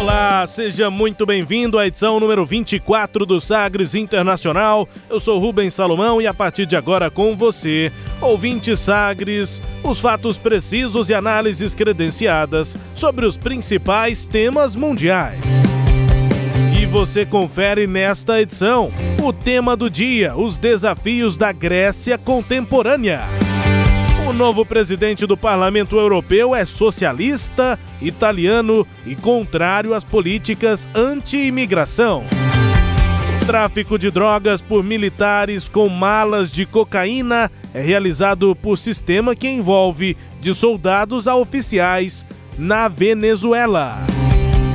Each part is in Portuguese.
Olá, seja muito bem-vindo à edição número 24 do Sagres Internacional. Eu sou Rubens Salomão e a partir de agora com você, ouvinte Sagres, os fatos precisos e análises credenciadas sobre os principais temas mundiais. E você confere nesta edição o tema do dia: os desafios da Grécia contemporânea. O novo presidente do Parlamento Europeu é socialista, italiano e contrário às políticas anti-imigração. Tráfico de drogas por militares com malas de cocaína é realizado por sistema que envolve de soldados a oficiais na Venezuela.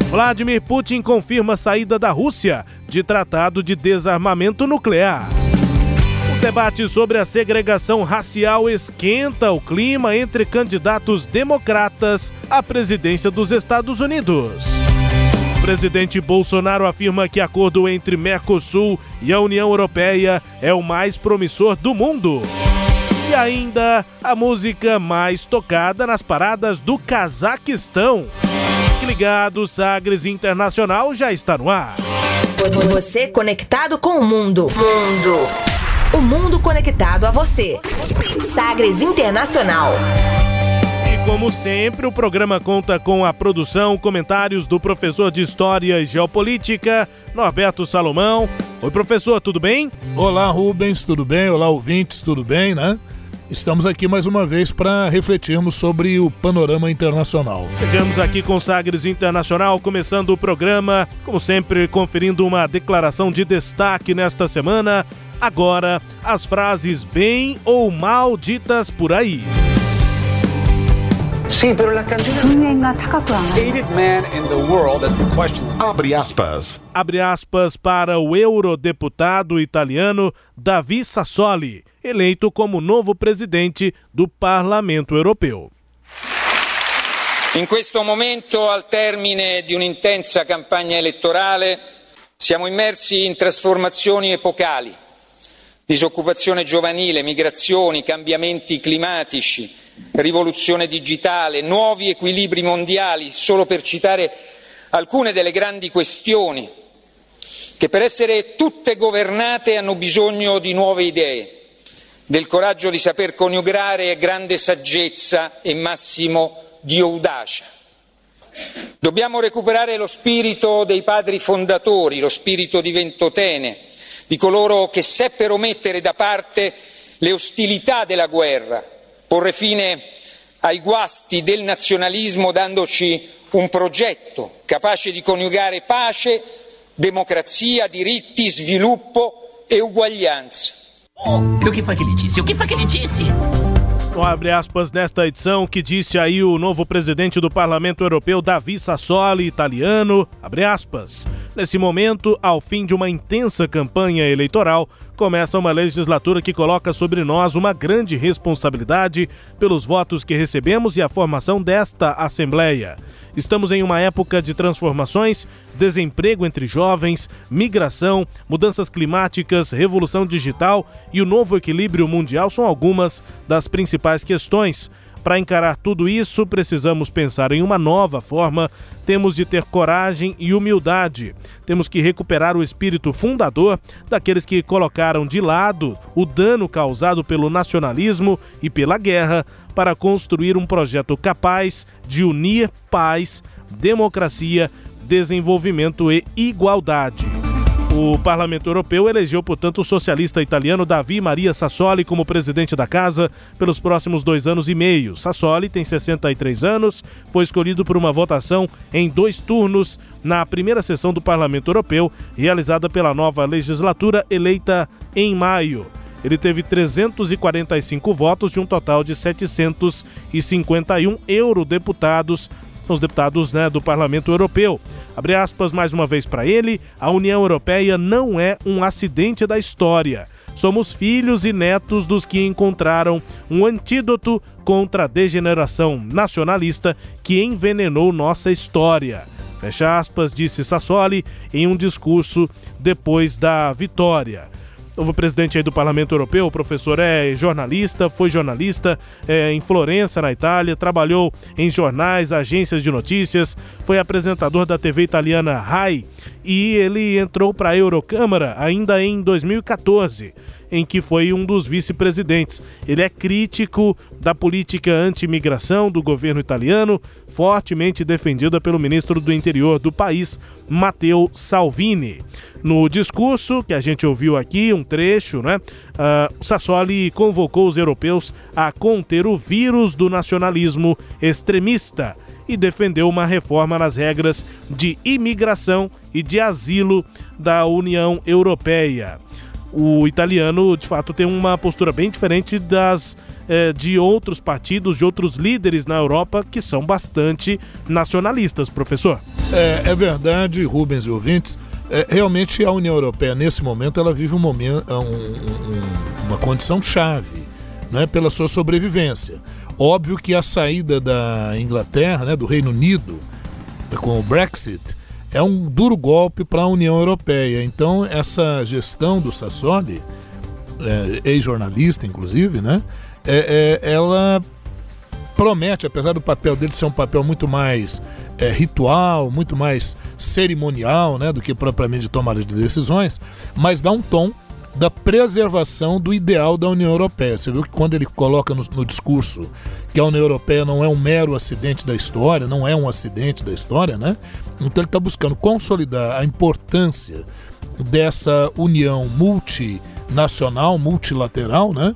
Vladimir Putin confirma saída da Rússia de tratado de desarmamento nuclear. Debate sobre a segregação racial esquenta o clima entre candidatos democratas à presidência dos Estados Unidos. O presidente Bolsonaro afirma que acordo entre Mercosul e a União Europeia é o mais promissor do mundo. E ainda a música mais tocada nas paradas do Cazaquistão. Fique ligado, Sagres Internacional já está no ar. Você conectado com o mundo. Mundo. O mundo conectado a você. Sagres Internacional. E como sempre, o programa conta com a produção, comentários do professor de História e Geopolítica, Norberto Salomão. Oi, professor, tudo bem? Olá, Rubens, tudo bem? Olá, ouvintes, tudo bem, né? Estamos aqui mais uma vez para refletirmos sobre o panorama internacional. Chegamos aqui com Sagres Internacional, começando o programa, como sempre, conferindo uma declaração de destaque nesta semana. Agora, as frases bem ou mal ditas por aí. Abre aspas. Abre aspas para o eurodeputado italiano Davi Sassoli, eleito como novo presidente do Parlamento Europeu. In questo momento, al termine di un'intensa campagna elettorale, siamo immersi in trasformazioni epocali disoccupazione giovanile, migrazioni, cambiamenti climatici, rivoluzione digitale, nuovi equilibri mondiali, solo per citare alcune delle grandi questioni che per essere tutte governate hanno bisogno di nuove idee, del coraggio di saper coniugare grande saggezza e massimo di audacia. Dobbiamo recuperare lo spirito dei padri fondatori, lo spirito di Ventotene, di coloro che seppero mettere da parte le ostilità della guerra, porre fine ai guasti del nazionalismo dandoci un progetto capace di coniugare pace, democrazia, diritti, sviluppo e uguaglianza. O que foi que ele disse? O que foi que ele disse? Com abre aspas nesta edição que disse aí o novo presidente do Parlamento Europeu, Davi Sassoli, italiano, abre aspas. Nesse momento, ao fim de uma intensa campanha eleitoral, começa uma legislatura que coloca sobre nós uma grande responsabilidade pelos votos que recebemos e a formação desta Assembleia. Estamos em uma época de transformações, desemprego entre jovens, migração, mudanças climáticas, revolução digital e o novo equilíbrio mundial são algumas das principais questões. Para encarar tudo isso, precisamos pensar em uma nova forma, temos de ter coragem e humildade. Temos que recuperar o espírito fundador daqueles que colocaram de lado o dano causado pelo nacionalismo e pela guerra para construir um projeto capaz de unir paz, democracia, desenvolvimento e igualdade. O Parlamento Europeu elegeu, portanto, o socialista italiano Davi Maria Sassoli como presidente da casa pelos próximos dois anos e meio. Sassoli tem 63 anos, foi escolhido por uma votação em dois turnos na primeira sessão do Parlamento Europeu, realizada pela nova legislatura eleita em maio. ele teve 345 votos de um total de 751 eurodeputados são os deputados né, do Parlamento Europeu. Abre aspas mais uma vez para ele: a União Europeia não é um acidente da história. Somos filhos e netos dos que encontraram um antídoto contra a degeneração nacionalista que envenenou nossa história. Fecha aspas, disse Sassoli em um discurso depois da vitória novo presidente aí do Parlamento Europeu, o professor é jornalista, foi jornalista é, em Florença, na Itália, trabalhou em jornais, agências de notícias, foi apresentador da TV italiana RAI e ele entrou para a Eurocâmara ainda em 2014 em que foi um dos vice-presidentes. Ele é crítico da política anti-imigração do governo italiano, fortemente defendida pelo ministro do Interior do país, Matteo Salvini. No discurso que a gente ouviu aqui, um trecho, né? Uh, Sassoli convocou os europeus a conter o vírus do nacionalismo extremista e defendeu uma reforma nas regras de imigração e de asilo da União Europeia o italiano de fato tem uma postura bem diferente das é, de outros partidos, de outros líderes na Europa que são bastante nacionalistas, professor. É, é verdade, Rubens e ouvintes. É, realmente a União Europeia nesse momento ela vive um momento, um, um, uma condição chave, né, pela sua sobrevivência. Óbvio que a saída da Inglaterra, né, do Reino Unido, com o Brexit, é um duro golpe para a União Europeia. Então, essa gestão do Sassoli, é, ex-jornalista inclusive, né, é, é, ela promete, apesar do papel dele ser um papel muito mais é, ritual, muito mais cerimonial né, do que propriamente de tomada de decisões, mas dá um tom da preservação do ideal da União Europeia. Você viu que quando ele coloca no, no, discurso que a União Europeia não é um mero acidente da história, não é um acidente da história, né? Então ele está buscando consolidar a importância dessa união multinacional, multilateral, né?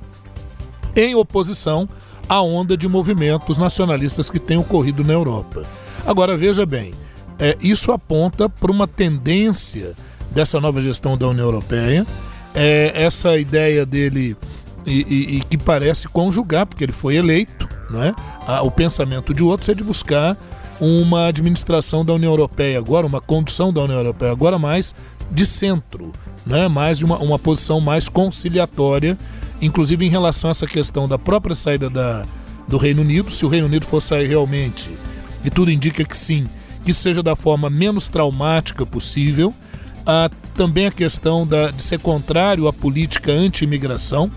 Em oposição à onda de movimentos nacionalistas que tem ocorrido na Europa. Agora veja bem, é, isso aponta para uma tendência dessa nova gestão da União Europeia é, essa ideia dele e, e, e, que parece conjugar, porque ele foi eleito, né? o pensamento de outros é de buscar uma administração da União Europeia agora, uma condução da União Europeia agora mais de centro, né? mais de uma, uma posição mais conciliatória, inclusive em relação a essa questão da própria saída da, do Reino Unido, se o Reino Unido for sair realmente, e tudo indica que sim, que seja da forma menos traumática possível, Há também a questão da, de ser contrário à política anti-imigração,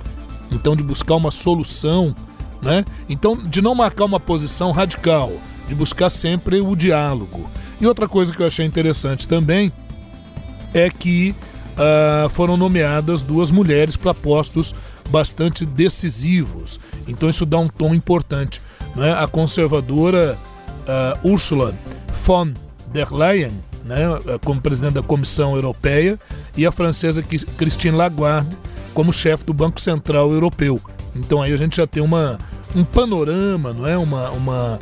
então de buscar uma solução, né? Então de não marcar uma posição radical, de buscar sempre o diálogo. E outra coisa que eu achei interessante também é que uh, foram nomeadas duas mulheres para postos bastante decisivos. Então isso dá um tom importante. Né? A conservadora uh, Ursula von der Leyen né, como presidente da Comissão Europeia, e a francesa Christine Lagarde como chefe do Banco Central Europeu. Então aí a gente já tem uma, um panorama, não é? uma, uma,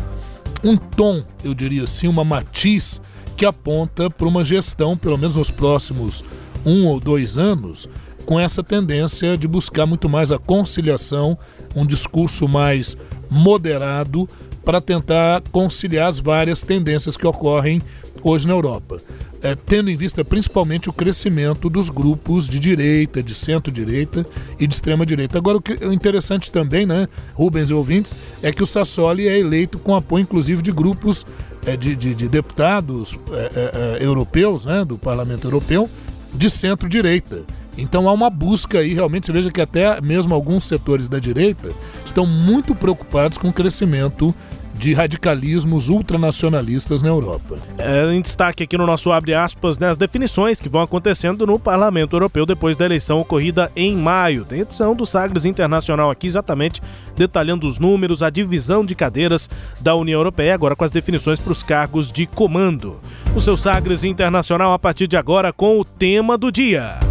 um tom, eu diria assim, uma matiz que aponta para uma gestão, pelo menos nos próximos um ou dois anos, com essa tendência de buscar muito mais a conciliação, um discurso mais moderado para tentar conciliar as várias tendências que ocorrem hoje na Europa, é, tendo em vista principalmente o crescimento dos grupos de direita, de centro-direita e de extrema-direita. Agora, o que é interessante também, né, Rubens e ouvintes, é que o Sassoli é eleito com apoio, inclusive, de grupos é, de, de, de, deputados é, é, é europeus, né, do Parlamento Europeu, de centro-direita. Então há uma busca aí, realmente, você veja que até mesmo alguns setores da direita estão muito preocupados com o crescimento de radicalismos ultranacionalistas na Europa. É, em destaque aqui no nosso abre aspas, né, as definições que vão acontecendo no Parlamento Europeu depois da eleição ocorrida em maio. Tem edição do Sagres Internacional aqui exatamente detalhando os números, a divisão de cadeiras da União Europeia, agora com as definições para os cargos de comando. O seu Sagres Internacional a partir de agora com o tema do dia.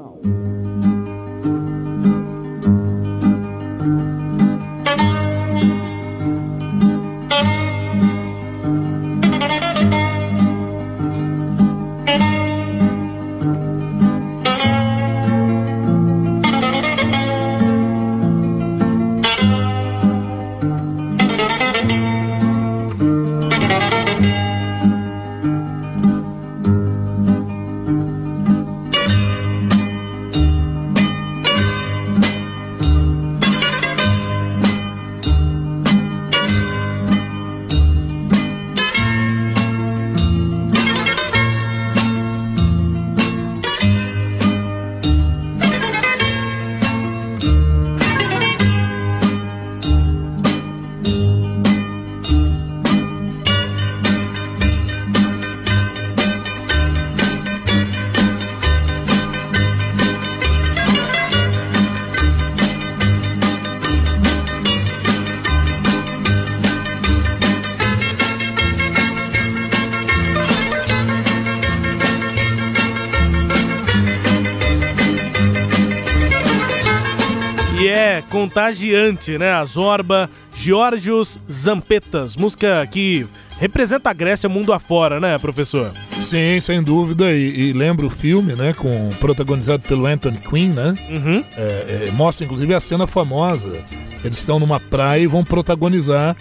contagiante, né? A Zorba, Georgios Zampetas, música que representa a Grécia mundo afora, né, professor? Sim, sem dúvida. E, e lembra o filme, né? Com, protagonizado pelo Anthony Quinn, né? Uhum. É, é, mostra inclusive a cena famosa. Eles estão numa praia e vão protagonizar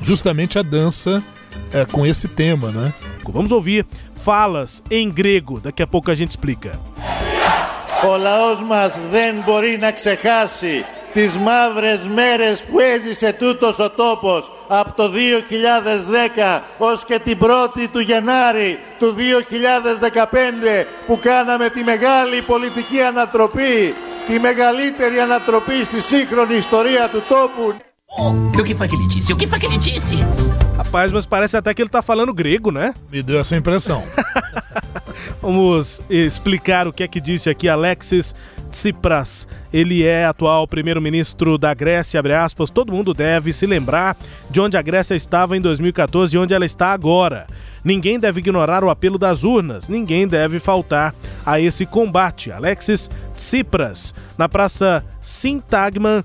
justamente a dança é, com esse tema, né? Vamos ouvir falas em grego. Daqui a pouco a gente explica. Ο λαός μας δεν μπορεί να ξεχάσει τις μαύρες μέρες που έζησε τούτος ο τόπος από το 2010 ως και την 1η του Γενάρη του 2015 που κάναμε τη μεγάλη πολιτική ανατροπή, τη μεγαλύτερη ανατροπή στη σύγχρονη ιστορία του τόπου. O que foi que ele disse? O que foi que ele disse? Rapaz, mas parece até que ele tá falando grego, né? Me deu essa impressão. Vamos explicar o que é que disse aqui Alexis Tsipras. Ele é atual primeiro-ministro da Grécia, aspas. Todo mundo deve se lembrar de onde a Grécia estava em 2014 e onde ela está agora. Ninguém deve ignorar o apelo das urnas, ninguém deve faltar a esse combate. Alexis Tsipras, na Praça Sintagman,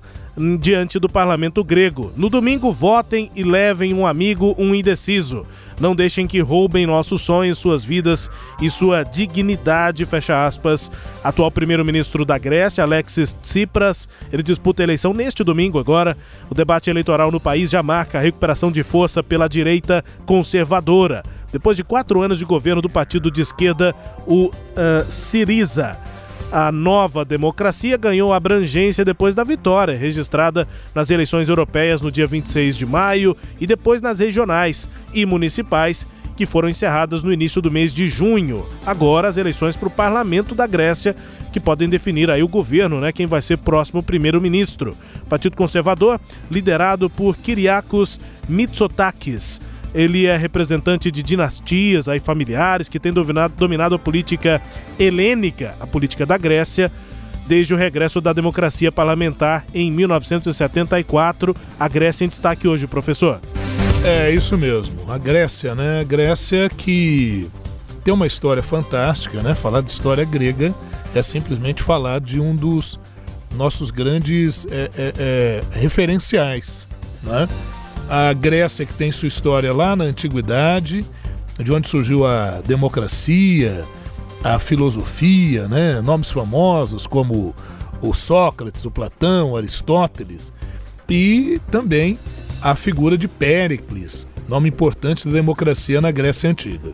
diante do parlamento grego. No domingo, votem e levem um amigo, um indeciso. Não deixem que roubem nossos sonhos, suas vidas e sua dignidade. Fecha aspas. Atual primeiro-ministro da Grécia, Alexis Tsipras, ele disputa a eleição neste domingo agora. O debate eleitoral no país já marca a recuperação de força pela direita conservadora. Depois de quatro anos de governo do partido de esquerda, o uh, Syriza a nova democracia ganhou abrangência depois da vitória registrada nas eleições europeias no dia 26 de maio e depois nas regionais e municipais que foram encerradas no início do mês de junho. Agora as eleições para o parlamento da Grécia, que podem definir aí o governo, né, quem vai ser próximo primeiro-ministro. Partido Conservador, liderado por Kyriakos Mitsotakis, ele é representante de dinastias aí familiares que têm dominado, dominado a política helênica, a política da Grécia, desde o regresso da democracia parlamentar em 1974. A Grécia em destaque hoje, professor. É isso mesmo. A Grécia, né? A Grécia que tem uma história fantástica, né? Falar de história grega é simplesmente falar de um dos nossos grandes é, é, é, referenciais, né? A Grécia, que tem sua história lá na antiguidade, de onde surgiu a democracia, a filosofia, né? nomes famosos como o Sócrates, o Platão, o Aristóteles, e também a figura de Péricles, nome importante da democracia na Grécia Antiga.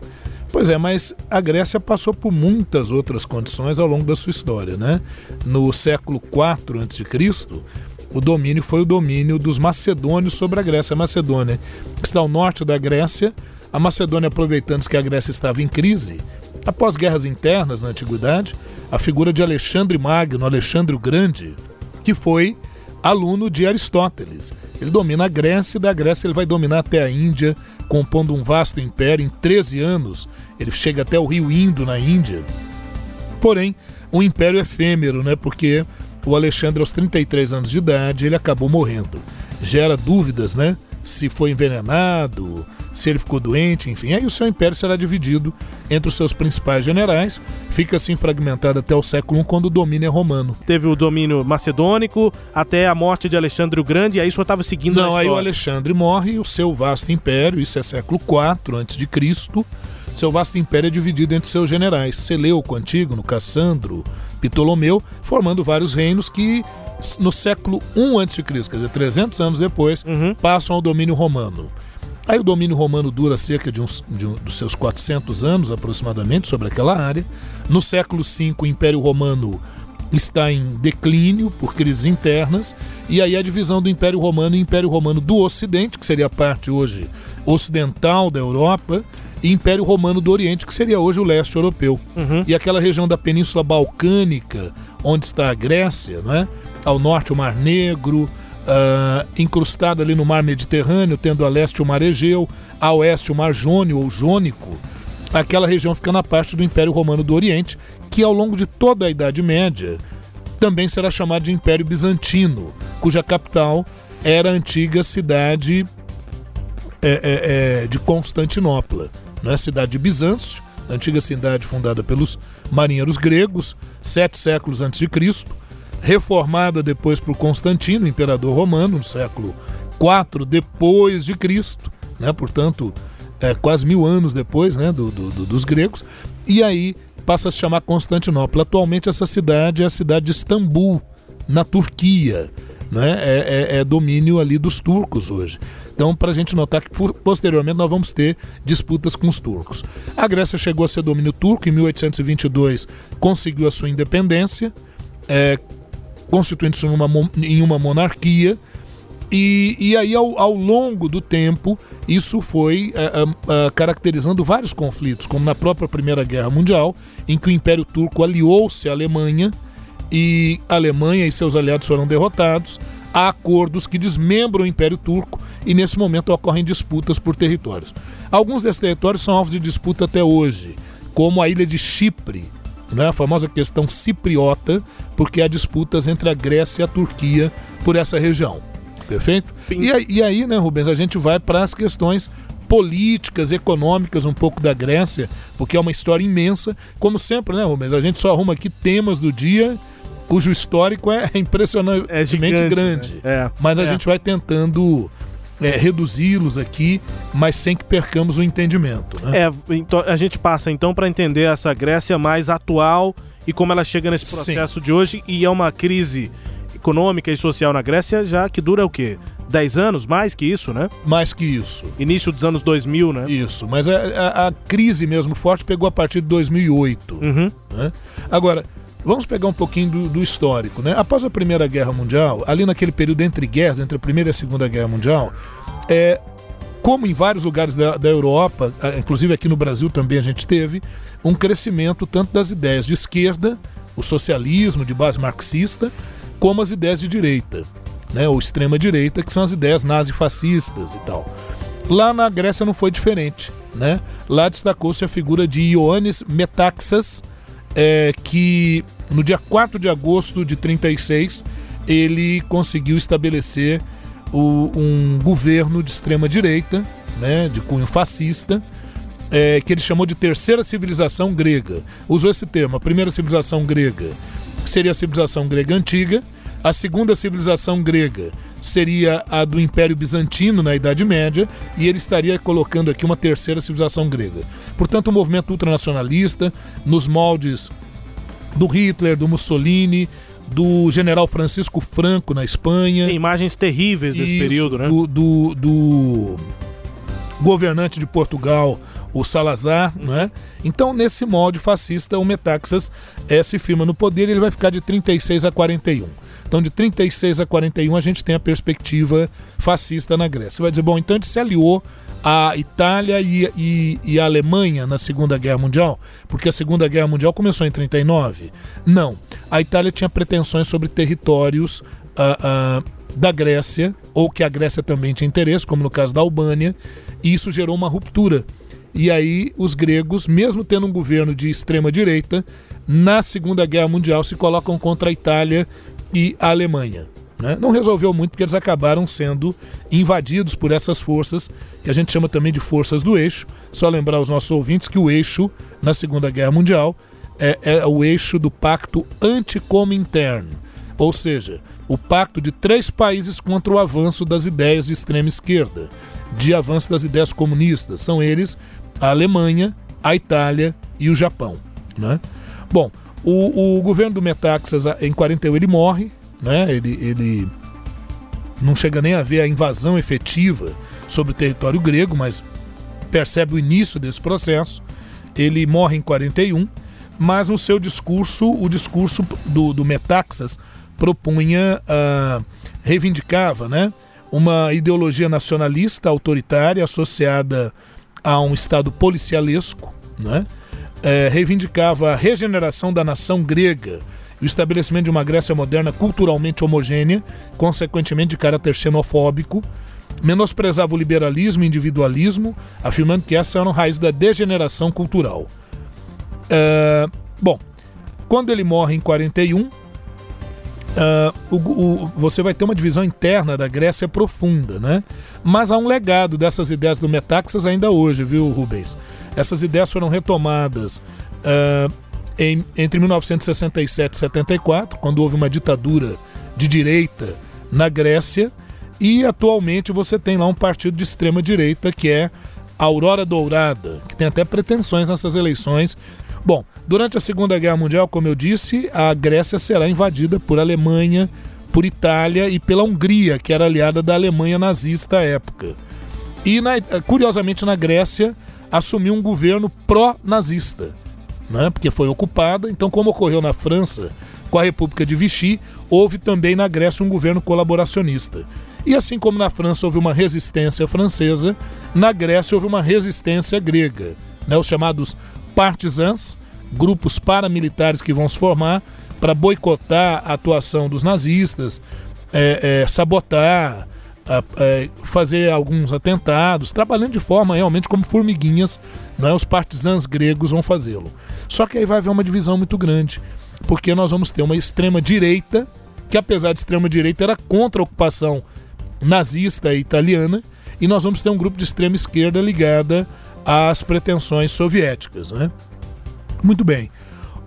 Pois é, mas a Grécia passou por muitas outras condições ao longo da sua história, né? No século IV a.C., o domínio foi o domínio dos macedônios sobre a Grécia. A Macedônia, está ao norte da Grécia, a Macedônia, aproveitando que a Grécia estava em crise, após guerras internas na antiguidade, a figura de Alexandre Magno, Alexandre o Grande, que foi aluno de Aristóteles. Ele domina a Grécia e da Grécia ele vai dominar até a Índia, compondo um vasto império. Em 13 anos, ele chega até o rio Indo, na Índia. Porém, um império efêmero, né? Porque o Alexandre, aos 33 anos de idade, ele acabou morrendo. Gera dúvidas, né? Se foi envenenado, se ele ficou doente, enfim. Aí o seu império será dividido entre os seus principais generais, fica assim fragmentado até o século I, quando o domínio é romano. Teve o domínio macedônico até a morte de Alexandre o Grande, e aí só estava seguindo Não, aí o Alexandre morre e o seu vasto império, isso é século IV antes de Cristo, seu vasto império é dividido entre seus generais, Seleuco, Antígono, Cassandro, Ptolomeu, formando vários reinos que no século I a.C., quer dizer, 300 anos depois, uhum. passam ao domínio romano. Aí o domínio romano dura cerca de, uns, de um, dos seus 400 anos aproximadamente sobre aquela área. No século V, o Império Romano está em declínio por crises internas, e aí a divisão do Império Romano e Império Romano do Ocidente, que seria a parte hoje ocidental da Europa, e Império Romano do Oriente, que seria hoje o leste europeu. Uhum. E aquela região da Península Balcânica, onde está a Grécia, não é? ao norte o Mar Negro, uh, incrustado ali no Mar Mediterrâneo, tendo a leste o Mar Egeu, a oeste o Mar Jônio ou Jônico. Aquela região fica na parte do Império Romano do Oriente, que ao longo de toda a Idade Média também será chamado de Império Bizantino, cuja capital era a antiga cidade é, é, é, de Constantinopla né, cidade de Bizâncio, antiga cidade fundada pelos marinheiros gregos, sete séculos antes de Cristo. reformada depois por Constantino, imperador romano, no século IV depois de Cristo, né? portanto, é, quase mil anos depois né? Do, do, do, dos gregos, e aí passa a se chamar Constantinopla. Atualmente essa cidade é a cidade de Istambul, na Turquia. Né? É, é, é domínio ali dos turcos hoje. Então, para a gente notar que posteriormente nós vamos ter disputas com os turcos. A Grécia chegou a ser domínio turco, em 1822 conseguiu a sua independência, é, constituindo-se em uma monarquia, e, e aí, ao, ao, longo do tempo, isso foi uh, uh, caracterizando vários conflitos, como na própria Primeira Guerra Mundial, em que o Império Turco aliou-se à Alemanha e a Alemanha e seus aliados foram derrotados. Há acordos que desmembram o Império Turco e, nesse momento, ocorrem disputas por territórios. Alguns desses territórios são alvos de disputa até hoje, como a ilha de Chipre, né, a famosa questão cipriota, porque há disputas entre a Grécia e a Turquia por essa região. Perfeito? E, e aí, né, Rubens, a gente vai para as questões políticas, econômicas um pouco da Grécia, porque é uma história imensa. Como sempre, né, Rubens? A gente só arruma aqui temas do dia cujo histórico é impressionantemente é gigante, grande. Né? É, mas a é. gente vai tentando é, reduzi-los aqui, mas sem que percamos o entendimento. Né? É, então, a gente passa então para entender essa Grécia mais atual e como ela chega nesse processo Sim. de hoje e é uma crise econômica e social na Grécia já que dura o quê? 10 anos, mais que isso, né? Mais que isso. Início dos anos 2000, né? Isso, mas a, a, a crise mesmo forte pegou a partir de 2008. Uhum. Né? Agora, vamos pegar um pouquinho do, do, histórico, né? Após a Primeira Guerra Mundial, ali naquele período entre guerras, entre a Primeira e a Segunda Guerra Mundial, é, como em vários lugares da, da Europa, inclusive aqui no Brasil também a gente teve, um crescimento tanto das ideias de esquerda, o socialismo de base marxista, como as ideias de direita, né, ou extrema-direita, que são as ideias nazifascistas e tal. Lá na Grécia não foi diferente. Né? Lá destacou-se a figura de Ioannis Metaxas, é, que no dia 4 de agosto de 36 ele conseguiu estabelecer o, um governo de extrema-direita, né, de cunho fascista, é, que ele chamou de terceira civilização grega. Usou esse termo, a primeira civilização grega seria a civilização grega antiga. A segunda civilização grega seria a do Império Bizantino na Idade Média, e ele estaria colocando aqui uma terceira civilização grega. Portanto, um movimento ultranacionalista, nos moldes do Hitler, do Mussolini, do general Francisco Franco na Espanha. Tem imagens terríveis desse Isso, período, né? Do, do, do, governante de Portugal, o Salazar, né? Então, nesse molde fascista, o Metaxas é, se firma no poder e ele vai ficar de 36 a 41. Então, de 36 a 41, a gente tem a perspectiva fascista na Grécia. Você vai dizer, bom, então ele se aliou à Itália e, e, e à Alemanha na Segunda Guerra Mundial, porque a Segunda Guerra Mundial começou em 39? Não. A Itália tinha pretensões sobre territórios. Uh, uh, da Grécia, ou que a Grécia também tinha interesse, como no caso da Albânia, e isso gerou uma ruptura. E aí os gregos, mesmo tendo um governo de extrema direita, na Segunda Guerra Mundial se colocam contra a Itália e a Alemanha. Né? Não resolveu muito porque eles acabaram sendo invadidos por essas forças, que a gente chama também de forças do eixo. Só lembrar aos nossos ouvintes que o eixo, na Segunda Guerra Mundial, é, é o eixo do pacto anticomintern, ou seja, o pacto de três países contra o avanço das ideias de extrema esquerda de avanço das ideias comunistas. São eles a Alemanha, a Itália e o Japão. Né? Bom, o, o governo do Metaxas, em 41, ele morre, né? ele, ele não chega nem a ver a invasão efetiva sobre o território grego, mas percebe o início desse processo. Ele morre em 41, mas no seu discurso, o discurso do, do Metaxas propunha, uh, reivindicava, né? uma ideologia nacionalista autoritária associada a um Estado policialesco, né? É, reivindicava a regeneração da nação grega o estabelecimento de uma Grécia moderna culturalmente homogênea, consequentemente de caráter xenofóbico, menosprezava o liberalismo e individualismo, afirmando que essa era a raiz da degeneração cultural. É, bom, quando ele morre em 41, Uh, o, o, você vai ter uma divisão interna da Grécia profunda, né? Mas há um legado dessas ideias do Metaxas ainda hoje, viu, Rubens? Essas ideias foram retomadas uh, em, entre 1967 e 74, quando houve uma ditadura de direita na Grécia, e atualmente você tem lá um partido de extrema direita que é Aurora Dourada, que tem até pretensões nessas eleições. Bom, durante a Segunda Guerra Mundial, como eu disse, a Grécia será invadida por Alemanha, por Itália e pela Hungria, que era aliada da Alemanha nazista à época. E, na, curiosamente, na Grécia assumiu um governo pró-nazista, né? porque foi ocupada. Então, como ocorreu na França com a República de Vichy, houve também na Grécia um governo colaboracionista. E assim como na França houve uma resistência francesa, na Grécia houve uma resistência grega. Né? Os chamados partisans, grupos paramilitares que vão se formar para boicotar a atuação dos nazistas, é, é, sabotar, é, fazer alguns atentados, trabalhando de forma realmente como formiguinhas, né? os partisans gregos vão fazê-lo. Só que aí vai haver uma divisão muito grande, porque nós vamos ter uma extrema direita, que apesar de extrema direita era contra a ocupação nazista italiana, e nós vamos ter um grupo de extrema esquerda ligada às pretensões soviéticas. Né? Muito bem.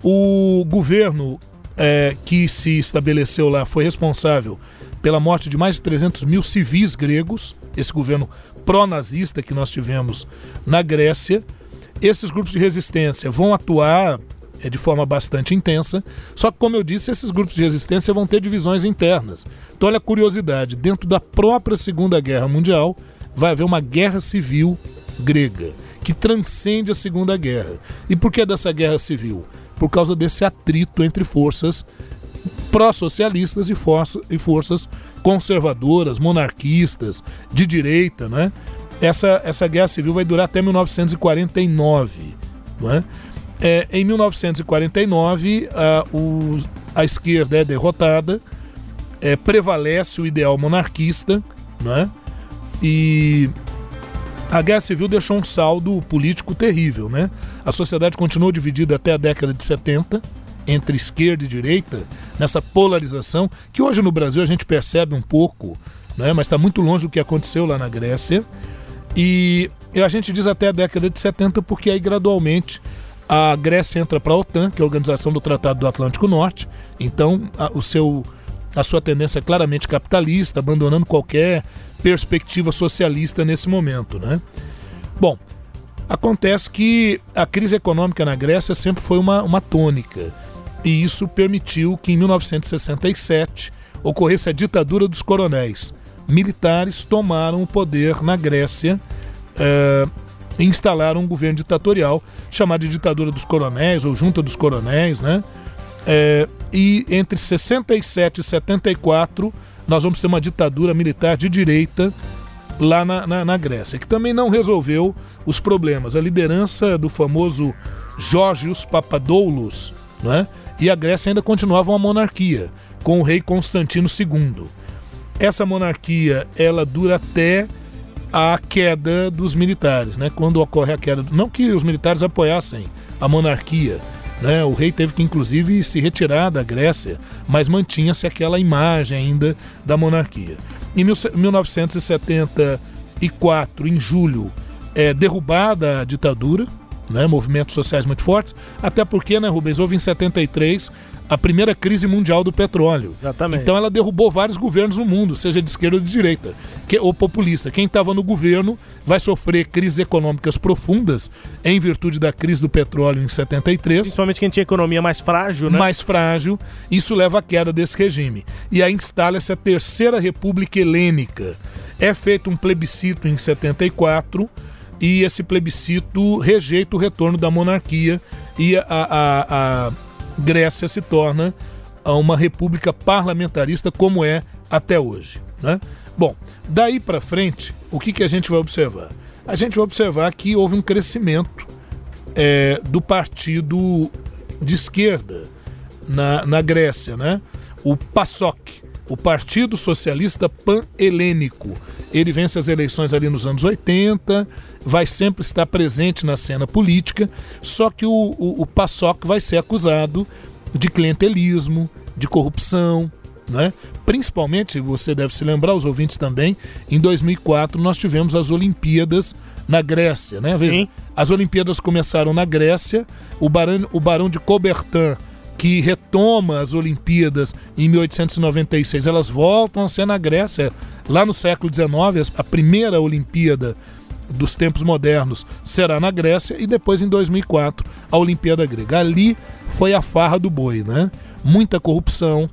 O governo é, que se estabeleceu lá foi responsável pela morte de mais de 300 mil civis gregos, esse governo pró-nazista que nós tivemos na Grécia. Esses grupos de resistência vão atuar é, de forma bastante intensa. Só que, como eu disse, esses grupos de resistência vão ter divisões internas. Então, olha a curiosidade: dentro da própria Segunda Guerra Mundial, vai haver uma guerra civil grega que transcende a Segunda Guerra. E por que dessa guerra civil? Por causa desse atrito entre forças pró-socialistas e, força, e forças conservadoras, monarquistas, de direita, né? Essa, essa guerra civil vai durar até 1949, não é? É, em 1949, a, o, a esquerda é derrotada, é, prevalece o ideal monarquista, né? e a guerra civil deixou um saldo político terrível. Né? A sociedade continuou dividida até a década de 70 entre esquerda e direita, nessa polarização, que hoje no Brasil a gente percebe um pouco, né? mas está muito longe do que aconteceu lá na Grécia. E a gente diz até a década de 70 porque aí gradualmente a Grécia entra para a OTAN, que é a Organização do Tratado do Atlântico Norte. Então, a, o seu, a sua tendência é claramente capitalista, abandonando qualquer perspectiva socialista nesse momento, né? Bom, acontece que a crise econômica na Grécia sempre foi uma, uma tônica. E isso permitiu que em 1967 ocorresse a ditadura dos coronéis. Militares tomaram o poder na Grécia eh, instalaram um governo ditatorial chamado de ditadura dos coronéis ou junta dos coronéis, né? É, e entre 67 e 74 nós vamos ter uma ditadura militar de direita lá na, na, na Grécia, que também não resolveu os problemas. A liderança do famoso Georgios Papadoulos, né? E a Grécia ainda continuava uma monarquia, com o rei Constantino II. Essa monarquia ela dura até a queda dos militares, né? Quando ocorre a queda, não que os militares apoiassem a monarquia, né? O rei teve que inclusive se retirar da Grécia, mas mantinha-se aquela imagem ainda da monarquia. Em 1974, em julho, é derrubada a ditadura, né? Movimentos sociais muito fortes, até porque, né, Rubens, houve em 73 a primeira crise mundial do petróleo. Exatamente. Então ela derrubou vários governos no mundo, seja de esquerda ou de direita, que, ou populista. Quem estava no governo vai sofrer crises econômicas profundas em virtude da crise do petróleo em 73. Principalmente quem tinha economia mais frágil, né? Mais frágil. Isso leva à queda desse regime. E aí instala-se a Terceira República Helênica. É feito um plebiscito em 74 e esse plebiscito rejeita o retorno da monarquia e a, a, a Grécia se torna uma república parlamentarista como é até hoje. Né? Bom, daí para frente, o que, que a gente vai observar? A gente vai observar que houve um crescimento é, do partido de esquerda na, na Grécia, né? o PASOK, o Partido Socialista Pan-Helênico. Ele vence as eleições ali nos anos 80, vai sempre estar presente na cena política, só que o, o, o PASOK vai ser acusado de clientelismo, de corrupção, né? Principalmente, você deve se lembrar, os ouvintes também, em 2004 nós tivemos as Olimpíadas na Grécia, né? Veja, As Olimpíadas começaram na Grécia, o barão, o barão de Coubertin, que retoma as Olimpíadas em 1896, elas voltam a ser na Grécia. Lá no século XIX, a primeira Olimpíada dos tempos modernos será na Grécia e depois em 2004 a Olimpíada Grega. Ali foi a farra do boi, né? Muita corrupção,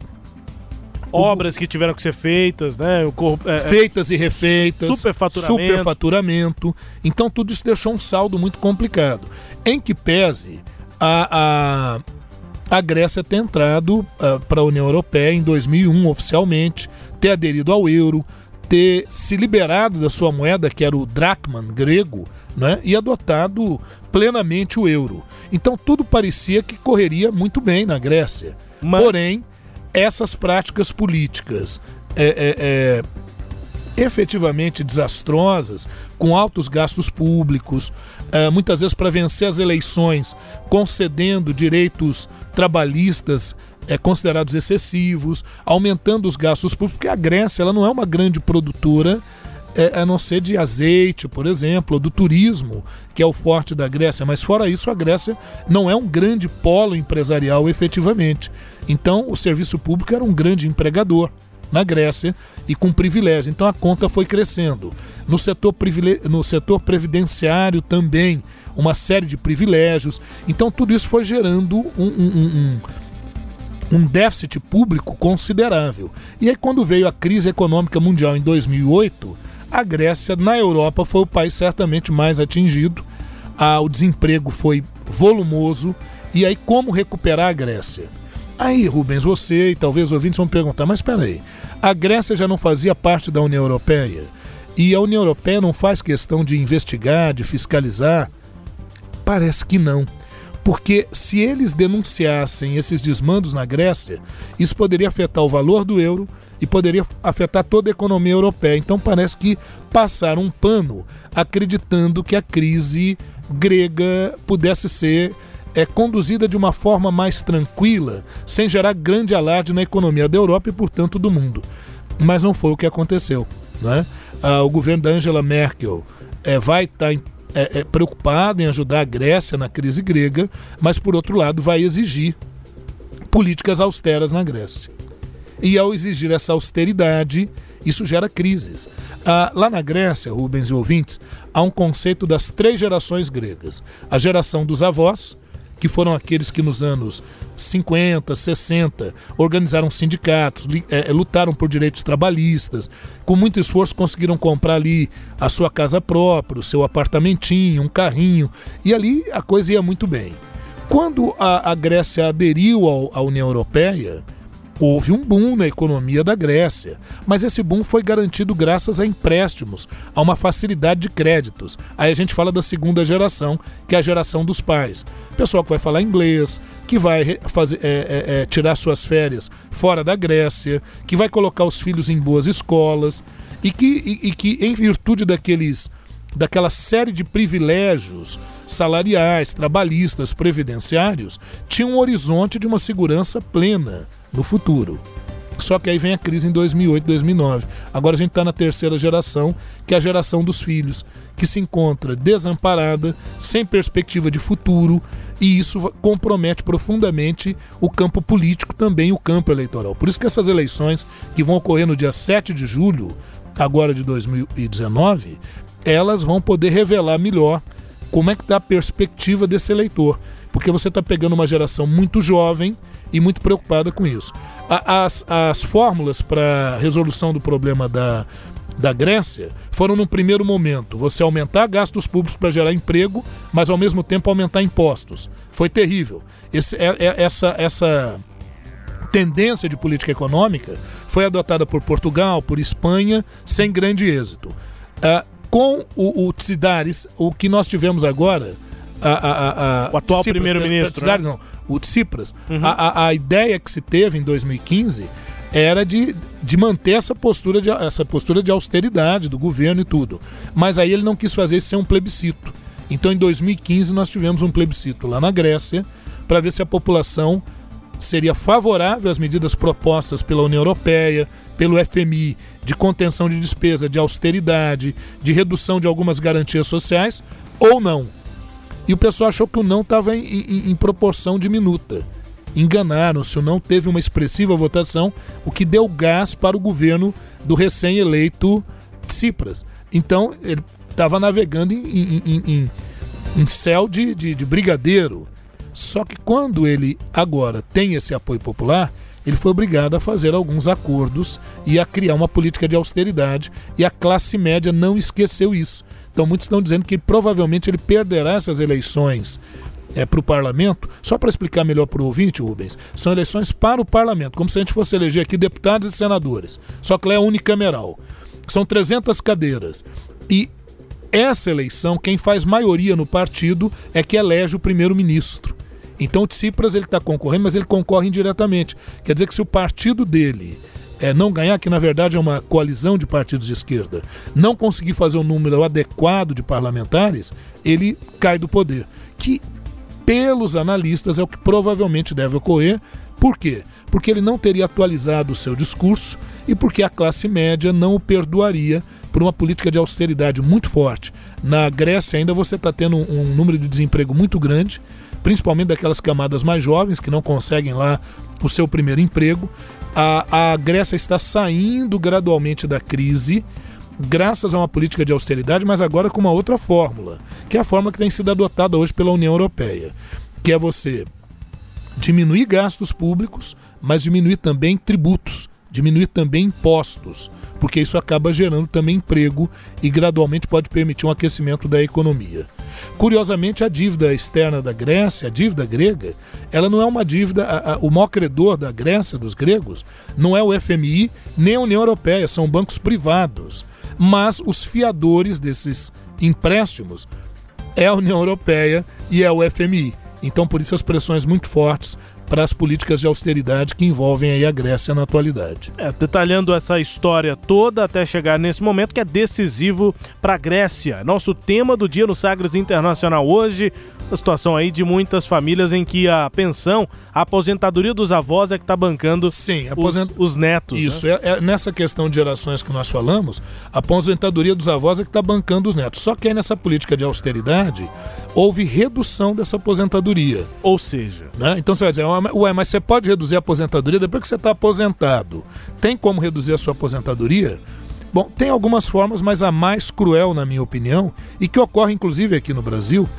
obras que tiveram que ser feitas, né? É, é, feitas e refeitas, superfaturamento. superfaturamento. Então tudo isso deixou um saldo muito complicado. Em que pese a, a, a Grécia ter entrado uh, para a União Europeia em 2001 oficialmente, ter aderido ao euro, ter se liberado da sua moeda, que era o drachman grego, né? e adotado plenamente o euro. Então tudo parecia que correria muito bem na Grécia. Mas... Porém, essas práticas políticas é, é, é, efetivamente desastrosas, com altos gastos públicos, muitas vezes para vencer as eleições, concedendo direitos trabalhistas é, considerados excessivos, aumentando os gastos públicos, porque a Grécia ela não é uma grande produtora é, a não ser de azeite, por exemplo, ou do turismo, que é o forte da Grécia. Mas fora isso, a Grécia não é um grande polo empresarial efetivamente. Então, o serviço público era um grande empregador na Grécia e com privilégio. Então a conta foi crescendo. No setor, no setor previdenciário também, uma série de privilégios. Então tudo isso foi gerando um, um, um, um déficit público considerável. E aí, quando veio a crise econômica mundial em 2008, a Grécia, na Europa, foi o país certamente mais atingido. Ah, o desemprego foi volumoso. E aí, como recuperar a Grécia? Aí, Rubens, você e talvez ouvintes vão perguntar, mas espera aí, a Grécia já não fazia parte da União Europeia? E a União Europeia não faz questão de investigar, de fiscalizar? Parece que não. Porque se eles denunciassem esses desmandos na Grécia, isso poderia afetar o valor do euro e poderia afetar toda a economia europeia. Então parece que passaram um pano acreditando que a crise grega pudesse ser é conduzida de uma forma mais tranquila, sem gerar grande alarde na economia da Europa e, portanto, do mundo. Mas não foi o que aconteceu. Né? Ah, o governo da Angela Merkel é, vai estar tá é, é, preocupado em ajudar a Grécia na crise grega, mas, por outro lado, vai exigir políticas austeras na Grécia. E ao exigir essa austeridade, isso gera crises. Ah, lá na Grécia, Rubens e ouvintes, há um conceito das três gerações gregas: a geração dos avós, que foram aqueles que nos anos 50, 60 organizaram sindicatos, é, lutaram por direitos trabalhistas, com muito esforço conseguiram comprar ali a sua casa própria, o seu apartamentinho, um carrinho, e ali a coisa ia muito bem. Quando a, Grécia aderiu à União Europeia, Houve um boom na economia da Grécia, mas esse boom foi garantido graças a empréstimos, a uma facilidade de créditos. Aí a gente fala da segunda geração, que é a geração dos pais. Pessoal que vai falar inglês, que vai fazer, é, é, é, tirar suas férias fora da Grécia, que vai colocar os filhos em boas escolas e que, e, e que em virtude daqueles daquela série de privilégios salariais, trabalhistas, previdenciários, tinha um horizonte de uma segurança plena no futuro. Só que aí vem a crise em 2008, 2009. Agora a gente está na terceira geração, que é a geração dos filhos, que se encontra desamparada, sem perspectiva de futuro, e isso compromete profundamente o campo político, também o campo eleitoral. Por isso que essas eleições, que vão ocorrer no dia 7 de julho, agora de 2019, elas vão poder revelar melhor como é que está a perspectiva desse eleitor. Porque você está pegando uma geração muito jovem e muito preocupada com isso. As, as fórmulas para resolução do problema da, da Grécia foram, no primeiro momento, você aumentar gastos públicos para gerar emprego, mas ao mesmo tempo aumentar impostos. Foi terrível. Esse, é, é, essa, essa tendência de política econômica foi adotada por Portugal, por Espanha, sem grande êxito. Ah, com o, o Tsidaris, o que nós tivemos agora. A, a, a, o atual primeiro-ministro. Né? não o Tsipras. Uhum. A, a, ideia que se teve em 2015 era de, de manter essa postura de, essa postura de austeridade do governo e tudo. Mas aí ele não quis fazer isso sem um plebiscito. Então em 2015 nós tivemos um plebiscito lá na Grécia para ver se a população seria favorável às medidas propostas pela União Europeia, pelo FMI, de contenção de despesa, de austeridade, de redução de algumas garantias sociais, ou não. E o pessoal achou que o não estava em, em, em proporção diminuta. Enganaram-se, o não teve uma expressiva votação, o que deu gás para o governo do recém-eleito Tsipras. Então, ele estava navegando em, em, em, em céu de, de, de brigadeiro. Só que quando ele agora tem esse apoio popular, ele foi obrigado a fazer alguns acordos e a criar uma política de austeridade, e a classe média não esqueceu isso. Então muitos estão dizendo que provavelmente ele perderá essas eleições é, para o parlamento. Só para explicar melhor para o ouvinte, Rubens, são eleições para o parlamento, como se a gente fosse eleger aqui deputados e senadores. Só que lá é unicameral. São 300 cadeiras. E essa eleição, quem faz maioria no partido é que elege o primeiro-ministro. Então o Tsipras ele está concorrendo, mas ele concorre indiretamente. Quer dizer que se o partido dele é, não ganhar, que na verdade é uma coalizão de partidos de esquerda, não conseguir fazer um número adequado de parlamentares, ele cai do poder. Que, pelos analistas, é o que provavelmente deve ocorrer. Por quê? Porque ele não teria atualizado o seu discurso e porque a classe média não o perdoaria por uma política de austeridade muito forte. Na Grécia ainda você está tendo um, um número de desemprego muito grande principalmente daquelas camadas mais jovens que não conseguem lá o seu primeiro emprego. A, a Grécia está saindo gradualmente da crise, graças a uma política de austeridade, mas agora com uma outra fórmula, que é a fórmula que tem sido adotada hoje pela União Europeia, que é você diminuir gastos públicos, mas diminuir também tributos diminuir também impostos, porque isso acaba gerando também emprego e gradualmente pode permitir um aquecimento da economia. Curiosamente, a dívida externa da Grécia, a dívida grega, ela não é uma dívida. A, a, o maior credor da Grécia, dos gregos, não é o FMI nem a União Europeia, são bancos privados. Mas os fiadores desses empréstimos é a União Europeia e é o FMI. Então, por isso, as pressões muito fortes para as políticas de austeridade que envolvem aí a Grécia na atualidade. É, detalhando essa história toda até chegar nesse momento que é decisivo para a Grécia. Nosso tema do dia no Sagres Internacional hoje, a situação aí de muitas famílias em que a pensão, a aposentadoria dos avós é que está bancando Sim, aposent... os, os, netos. Isso, né? é, é, nessa questão de gerações que nós falamos, a aposentadoria dos avós é que está bancando os netos. Só que aí nessa política de austeridade, houve redução dessa aposentadoria. Ou seja... Né? Então você vai dizer, ué, mas você pode reduzir a aposentadoria depois que você está aposentado. Tem como reduzir a sua aposentadoria? Bom, tem algumas formas, mas a mais cruel, na minha opinião, e que ocorre inclusive aqui no Brasil,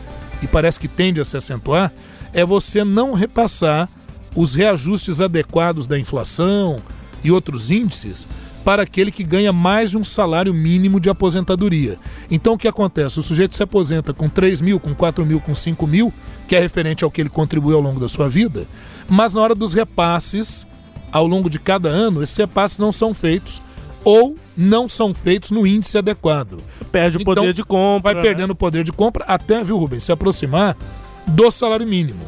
e parece que tende a se acentuar, é você não repassar os reajustes adequados da inflação e outros índices para aquele que ganha mais de um salário mínimo de aposentadoria. Então o que acontece? O sujeito se aposenta com 3 mil, com 4 mil, com 5 mil, que é referente ao que ele contribuiu ao longo da sua vida, mas na hora dos repasses, ao longo de cada ano, esses repasses não são feitos ou não são feitos no índice adequado. Perde o poder então, de compra. Vai perdendo o poder de compra até, viu, Rubens, se aproximar do salário mínimo.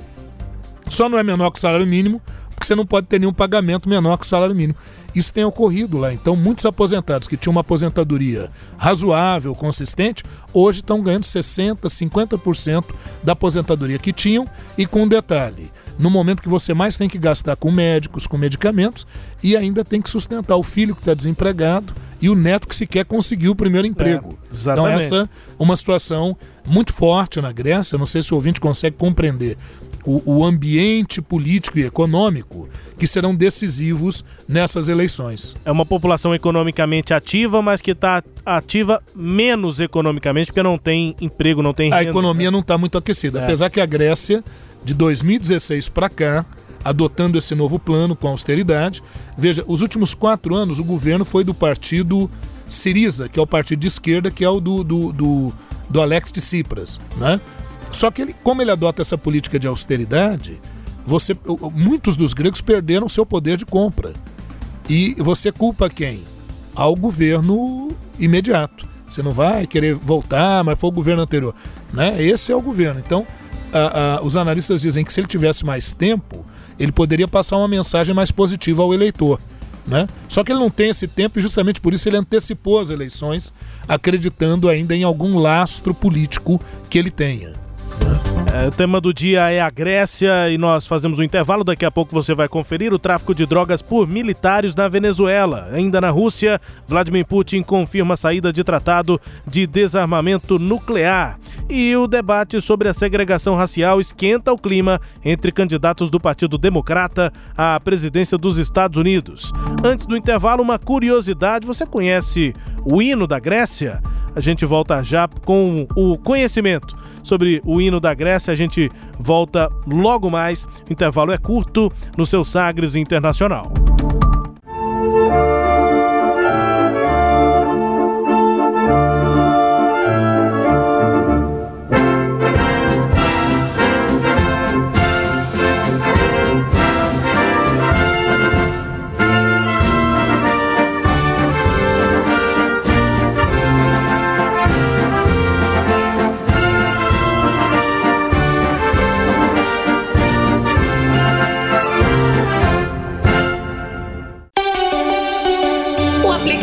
Só não é menor que o salário mínimo, porque você não pode ter nenhum pagamento menor que o salário mínimo. Isso tem ocorrido lá. Então, muitos aposentados que tinham uma aposentadoria razoável, consistente, hoje estão ganhando 60%, 50% da aposentadoria que tinham. E com um detalhe: no momento que você mais tem que gastar com médicos, com medicamentos, e ainda tem que sustentar o filho que está desempregado e o neto que sequer conseguiu o primeiro emprego. É, então, essa é uma situação muito forte na Grécia. Eu não sei se o ouvinte consegue compreender o, o ambiente político e econômico que serão decisivos nessas eleições. É uma população economicamente ativa, mas que está ativa menos economicamente, porque não tem emprego, não tem renda. A economia não está muito aquecida. É. Apesar que a Grécia, de 2016 para cá, adotando esse novo plano com austeridade. Veja, os últimos quatro anos o governo foi do partido Siriza, que é o partido de esquerda, que é o do, do, do, do Alex Tsipras. Né? Só que ele, como ele adota essa política de austeridade, você, muitos dos gregos perderam seu poder de compra. E você culpa quem? Ao governo imediato. Você não vai querer voltar, mas foi o governo anterior. Né? Esse é o governo. Então, a, a, os analistas dizem que se ele tivesse mais tempo, ele poderia passar uma mensagem mais positiva ao eleitor. Né? Só que ele não tem esse tempo e justamente por isso ele antecipou as eleições, acreditando ainda em algum lastro político que ele tenha. É, o tema do dia é a Grécia e nós fazemos um intervalo. Daqui a pouco você vai conferir o tráfico de drogas por militares na Venezuela. Ainda na Rússia, Vladimir Putin confirma a saída de tratado de desarmamento nuclear. E o debate sobre a segregação racial esquenta o clima entre candidatos do Partido Democrata à presidência dos Estados Unidos. Antes do intervalo, uma curiosidade: você conhece o hino da Grécia? A gente volta já com o conhecimento sobre o hino da Grécia. A gente volta logo mais. O intervalo é curto no seu Sagres Internacional.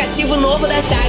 aplicativo novo da Saga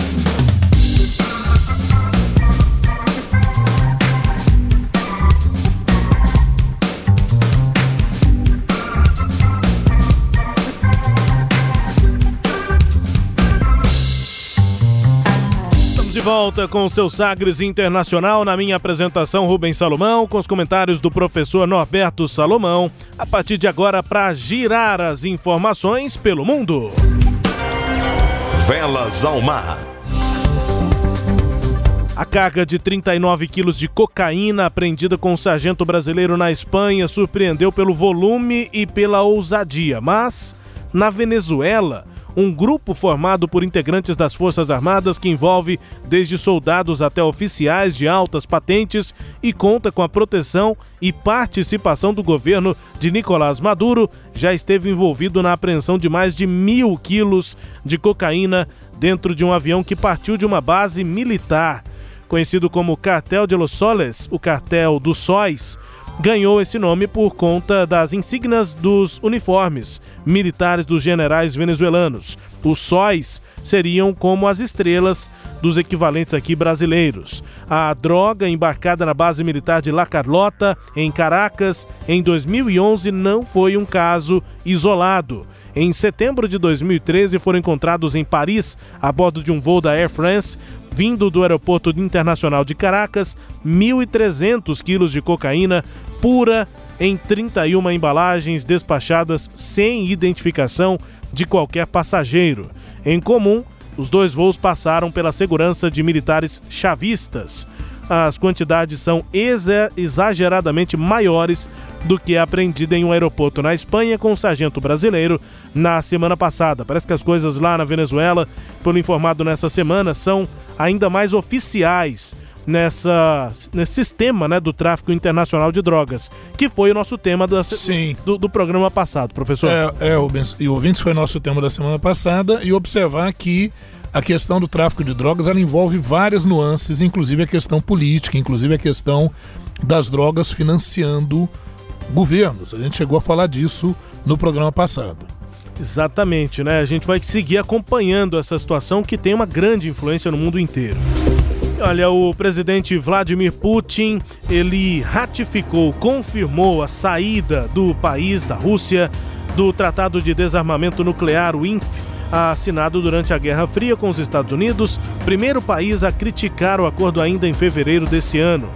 Volta com o seu Sagres Internacional na minha apresentação Rubens Salomão, com os comentários do professor Norberto Salomão, a partir de agora para girar as informações pelo mundo. Velas ao mar. A carga de 39 quilos de cocaína apreendida com um sargento brasileiro na Espanha surpreendeu pelo volume e pela ousadia, mas na Venezuela um grupo formado por integrantes das Forças Armadas que envolve desde soldados até oficiais de altas patentes e conta com a proteção e participação do governo de Nicolás Maduro, já esteve envolvido na apreensão de mais de mil quilos de cocaína dentro de um avião que partiu de uma base militar. Conhecido como Cartel de los Soles, o Cartel dos Sóis, ganhou esse nome por conta das insígnias dos uniformes militares dos generais venezuelanos. Os sóis seriam como as estrelas dos equivalentes aqui brasileiros. A droga embarcada na base militar de La Carlota, em Caracas, em 2011 não foi um caso isolado. Em setembro de 2013 foram encontrados em Paris, a bordo de um voo da Air France, vindo do aeroporto internacional de Caracas, 1.300 quilos de cocaína pura em 31 embalagens despachadas sem identificação de qualquer passageiro. Em comum, os dois voos passaram pela segurança de militares chavistas. As quantidades são exageradamente maiores do que apreendida em um aeroporto na Espanha com um sargento brasileiro na semana passada. Parece que as coisas lá na Venezuela, pelo informado nessa semana, são ainda mais oficiais nessa, nesse sistema né, do tráfico internacional de drogas, que foi o nosso tema do, Sim. do, do programa passado, professor. É, é Rubens, e ouvintes foi nosso tema da semana passada, e observar que a questão do tráfico de drogas ela envolve várias nuances, inclusive a questão política, inclusive a questão das drogas financiando governos. A gente chegou a falar disso no programa passado. Exatamente, né? A gente vai seguir acompanhando essa situação que tem uma grande influência no mundo inteiro. Olha, o presidente Vladimir Putin, ele ratificou, confirmou a saída do país, da Rússia, do Tratado de Desarmamento Nuclear, o INF, assinado durante a Guerra Fria com os Estados Unidos, primeiro país a criticar o acordo ainda em fevereiro desse ano.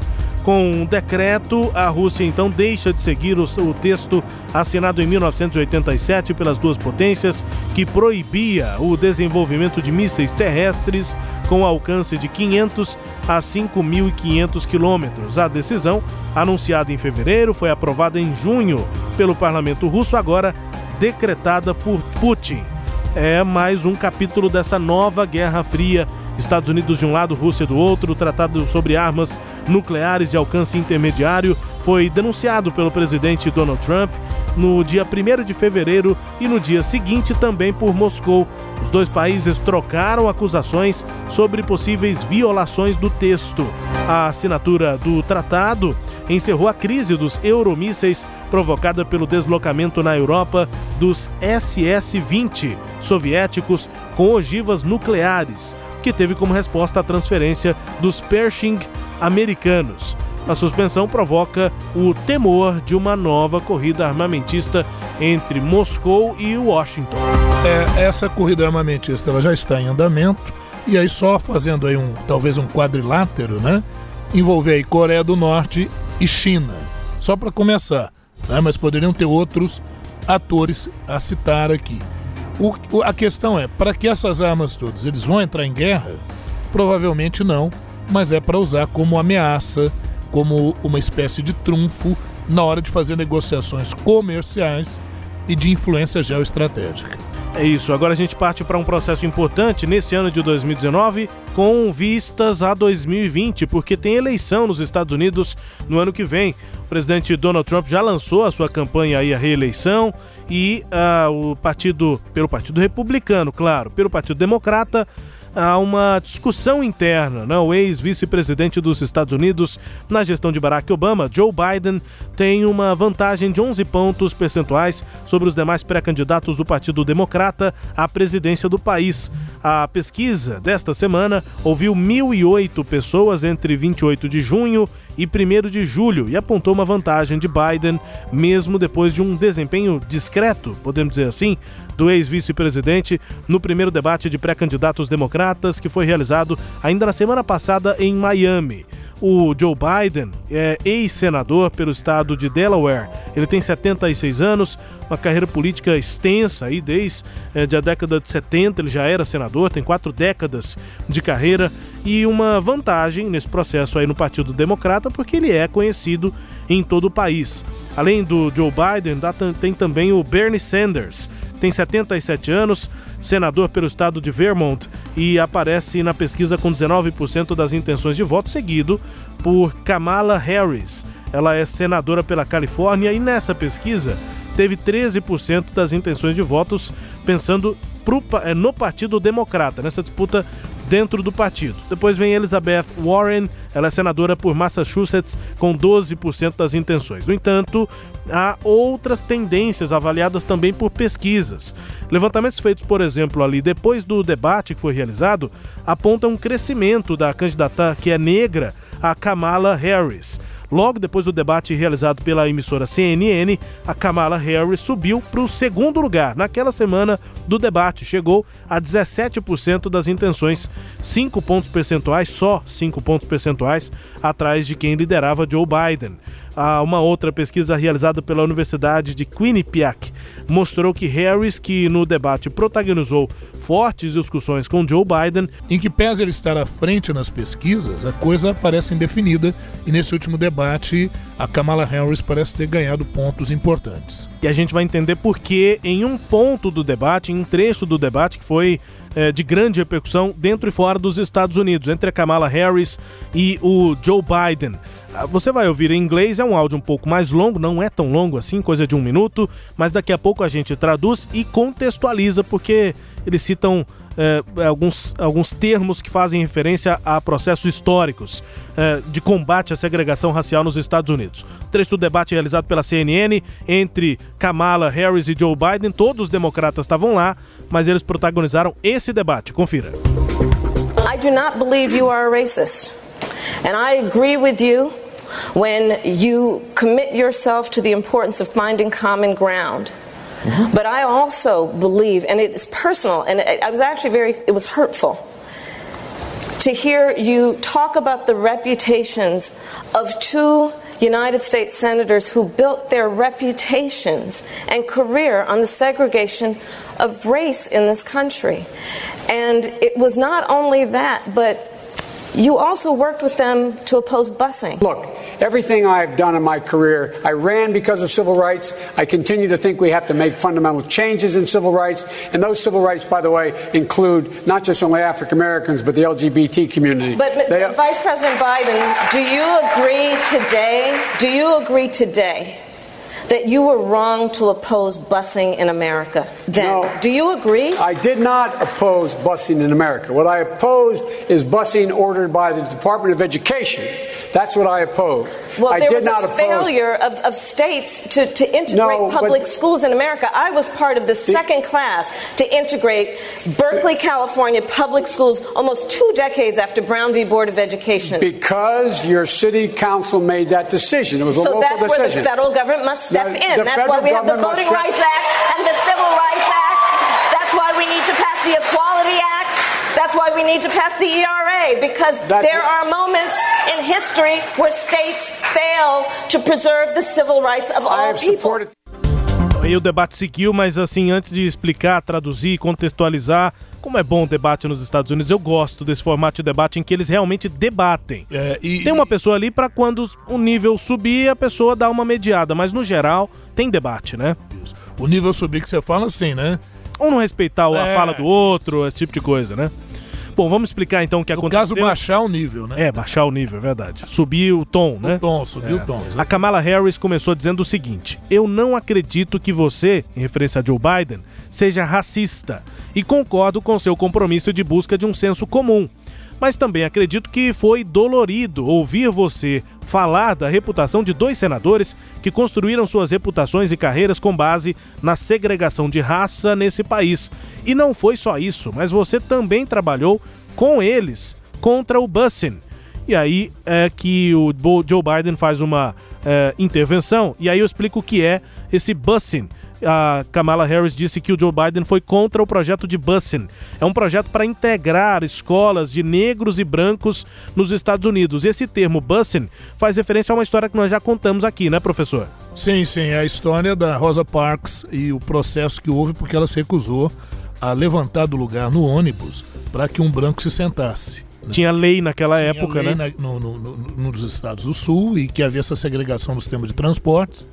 Com um decreto, a Rússia então deixa de seguir o, o, texto assinado em 1987 pelas duas potências, que proibia o desenvolvimento de mísseis terrestres com alcance de 500 a 5.500 quilômetros. A decisão, anunciada em fevereiro, foi aprovada em junho pelo parlamento russo, agora decretada por Putin. É mais um capítulo dessa nova Guerra Fria Estados Unidos de um lado, Rússia do outro. O tratado sobre armas nucleares de alcance intermediário foi denunciado pelo presidente Donald Trump no dia 1 de fevereiro e no dia seguinte também por Moscou. Os dois países trocaram acusações sobre possíveis violações do texto. A assinatura do tratado encerrou a crise dos euromísseis provocada pelo deslocamento na Europa dos SS-20 soviéticos com ogivas nucleares que teve como resposta a transferência dos Pershing americanos. A suspensão provoca o temor de uma nova corrida armamentista entre Moscou e Washington. É, essa corrida armamentista ela já está em andamento e aí só fazendo aí um talvez um quadrilátero, né? Envolver aí Coreia do Norte e China. Só para começar, né? Mas poderiam ter outros atores a citar aqui. O, a questão é, para que essas armas todas, eles vão entrar em guerra? Provavelmente não, mas é para usar como ameaça, como uma espécie de trunfo na hora de fazer negociações comerciais e de influência geoestratégica. É isso, agora a gente parte para um processo importante nesse ano de 2019, com vistas a 2020, porque tem eleição nos Estados Unidos no ano que vem. O presidente Donald Trump já lançou a sua campanha aí à reeleição e uh, o partido, pelo Partido Republicano, claro, pelo Partido Democrata, há uma discussão interna. Né? O ex-vice-presidente dos Estados Unidos na gestão de Barack Obama, Joe Biden, tem uma vantagem de 11 pontos percentuais sobre os demais pré-candidatos do Partido Democrata à presidência do país. A pesquisa desta semana ouviu 1.008 pessoas entre 28 de junho e 1 de julho e apontou uma vantagem de Biden, mesmo depois de um desempenho discreto, podemos dizer assim, do ex-vice-presidente no primeiro debate de pré-candidatos democratas que foi realizado ainda na semana passada em Miami. O Joe Biden é ex-senador pelo estado de Delaware. Ele tem 76 anos, uma carreira política extensa aí desde é, a década de 70. Ele já era senador, tem quatro décadas de carreira e uma vantagem nesse processo aí no Partido Democrata, porque ele é conhecido em todo o país. Além do Joe Biden, tem também o Bernie Sanders, tem 77 anos, senador pelo estado de Vermont e aparece na pesquisa com 19% das intenções de voto, seguido por Kamala Harris. Ela é senadora pela Califórnia e nessa pesquisa teve 13% das intenções de votos pensando pro, é, no Partido Democrata, nessa disputa dentro do partido. Depois vem Elizabeth Warren, ela é senadora por Massachusetts com 12% das intenções. No entanto, há outras tendências avaliadas também por pesquisas. Levantamentos feitos, por exemplo, ali depois do debate que foi realizado, apontam um crescimento da candidata que é negra, a Kamala Harris. Logo depois do debate realizado pela emissora CNN, a Kamala Harris subiu para o segundo lugar. Naquela semana do debate, chegou a 17% das intenções, 5 pontos percentuais, só 5 pontos percentuais, atrás de quem liderava Joe Biden. Ah, uma outra pesquisa realizada pela Universidade de Quinnipiac mostrou que Harris, que no debate protagonizou fortes discussões com Joe Biden, em que pese ele estar à frente nas pesquisas, a coisa parece indefinida e nesse último debate a Kamala Harris parece ter ganhado pontos importantes. E a gente vai entender por que em um ponto do debate, em um trecho do debate que foi é, de grande repercussão dentro e fora dos Estados Unidos, entre a Kamala Harris e o Joe Biden. Ah, você vai ouvir em inglês, é um áudio um pouco mais longo, não é tão longo assim, coisa de um minuto, mas daqui a pouco a gente traduz e contextualiza, porque eles citam é, alguns, alguns termos que fazem referência a processos históricos é, de combate à segregação racial nos Estados Unidos. O trecho do debate realizado pela CNN entre Kamala Harris e Joe Biden, todos os democratas estavam lá, mas eles protagonizaram esse debate. Confira. I do not believe you are a racist. And I agree with you when you commit yourself to the importance of finding common ground. But I also believe, and it's personal, and I was actually very, it was hurtful to hear you talk about the reputations of two United States senators who built their reputations and career on the segregation of race in this country. And it was not only that, but you also worked with them to oppose busing. Look, everything I've done in my career, I ran because of civil rights. I continue to think we have to make fundamental changes in civil rights. And those civil rights, by the way, include not just only African Americans, but the LGBT community. But, They- Vice President Biden, do you agree today? Do you agree today that you were wrong to oppose busing in America? Then, No. do you agree? I did not oppose busing in America. What I opposed is busing ordered by the Department of Education. That's what I opposed. Well, I there did was not a failure of, of states to, to integrate No, but- public schools in America. I was part of the second class to integrate Berkeley, California public schools almost two decades after Brown v. Board of Education. Because your city council made that decision. It was a so local that's where the federal government must step The- in. That's why we have the Voting step- Rights Act and the Civil Rights Act. That's why we need to pass the Equality Act. That's why we need to pass the ERA because That's there what- are moments in history where states fail to preserve the civil rights of I all have people. supported. Aí o debate seguiu, mas assim, antes de explicar, traduzir, contextualizar, como é bom o debate nos Estados Unidos, eu gosto desse formato de debate em que eles realmente debatem. É, e- Tem uma pessoa ali para quando o nível subir, a pessoa dá uma mediada, mas no geral tem debate, né? O nível subir que você fala assim, né? Ou não respeitar a É. fala do outro, esse tipo de coisa, né? Bom, vamos explicar então o que No aconteceu. caso, baixar o nível, né? É, baixar o nível, é verdade. Subir o tom, né? O tom, subir o tom. A Kamala Harris começou dizendo o seguinte: Eu não acredito que você, em referência a Joe Biden, seja racista e concordo com seu compromisso de busca de um senso comum. Mas também acredito que foi dolorido ouvir você falar da reputação de dois senadores que construíram suas reputações e carreiras com base na segregação de raça nesse país. E não foi só isso, mas você também trabalhou com eles contra o busing. E aí é que o Joe Biden faz uma é, intervenção, e aí eu explico o que é esse busing. A Kamala Harris disse que o Joe Biden foi contra o projeto de busing. É um projeto para integrar escolas de negros e brancos nos Estados Unidos. Esse termo busing faz referência a uma história que nós já contamos aqui, né, professor? Sim, sim, é a história da Rosa Parks e o processo que houve porque ela se recusou a levantar do lugar no ônibus para que um branco se sentasse. né? Tinha lei naquela Tinha época, lei né? na- no, no- no- nos estados do sul e que havia essa segregação no sistema de transportes.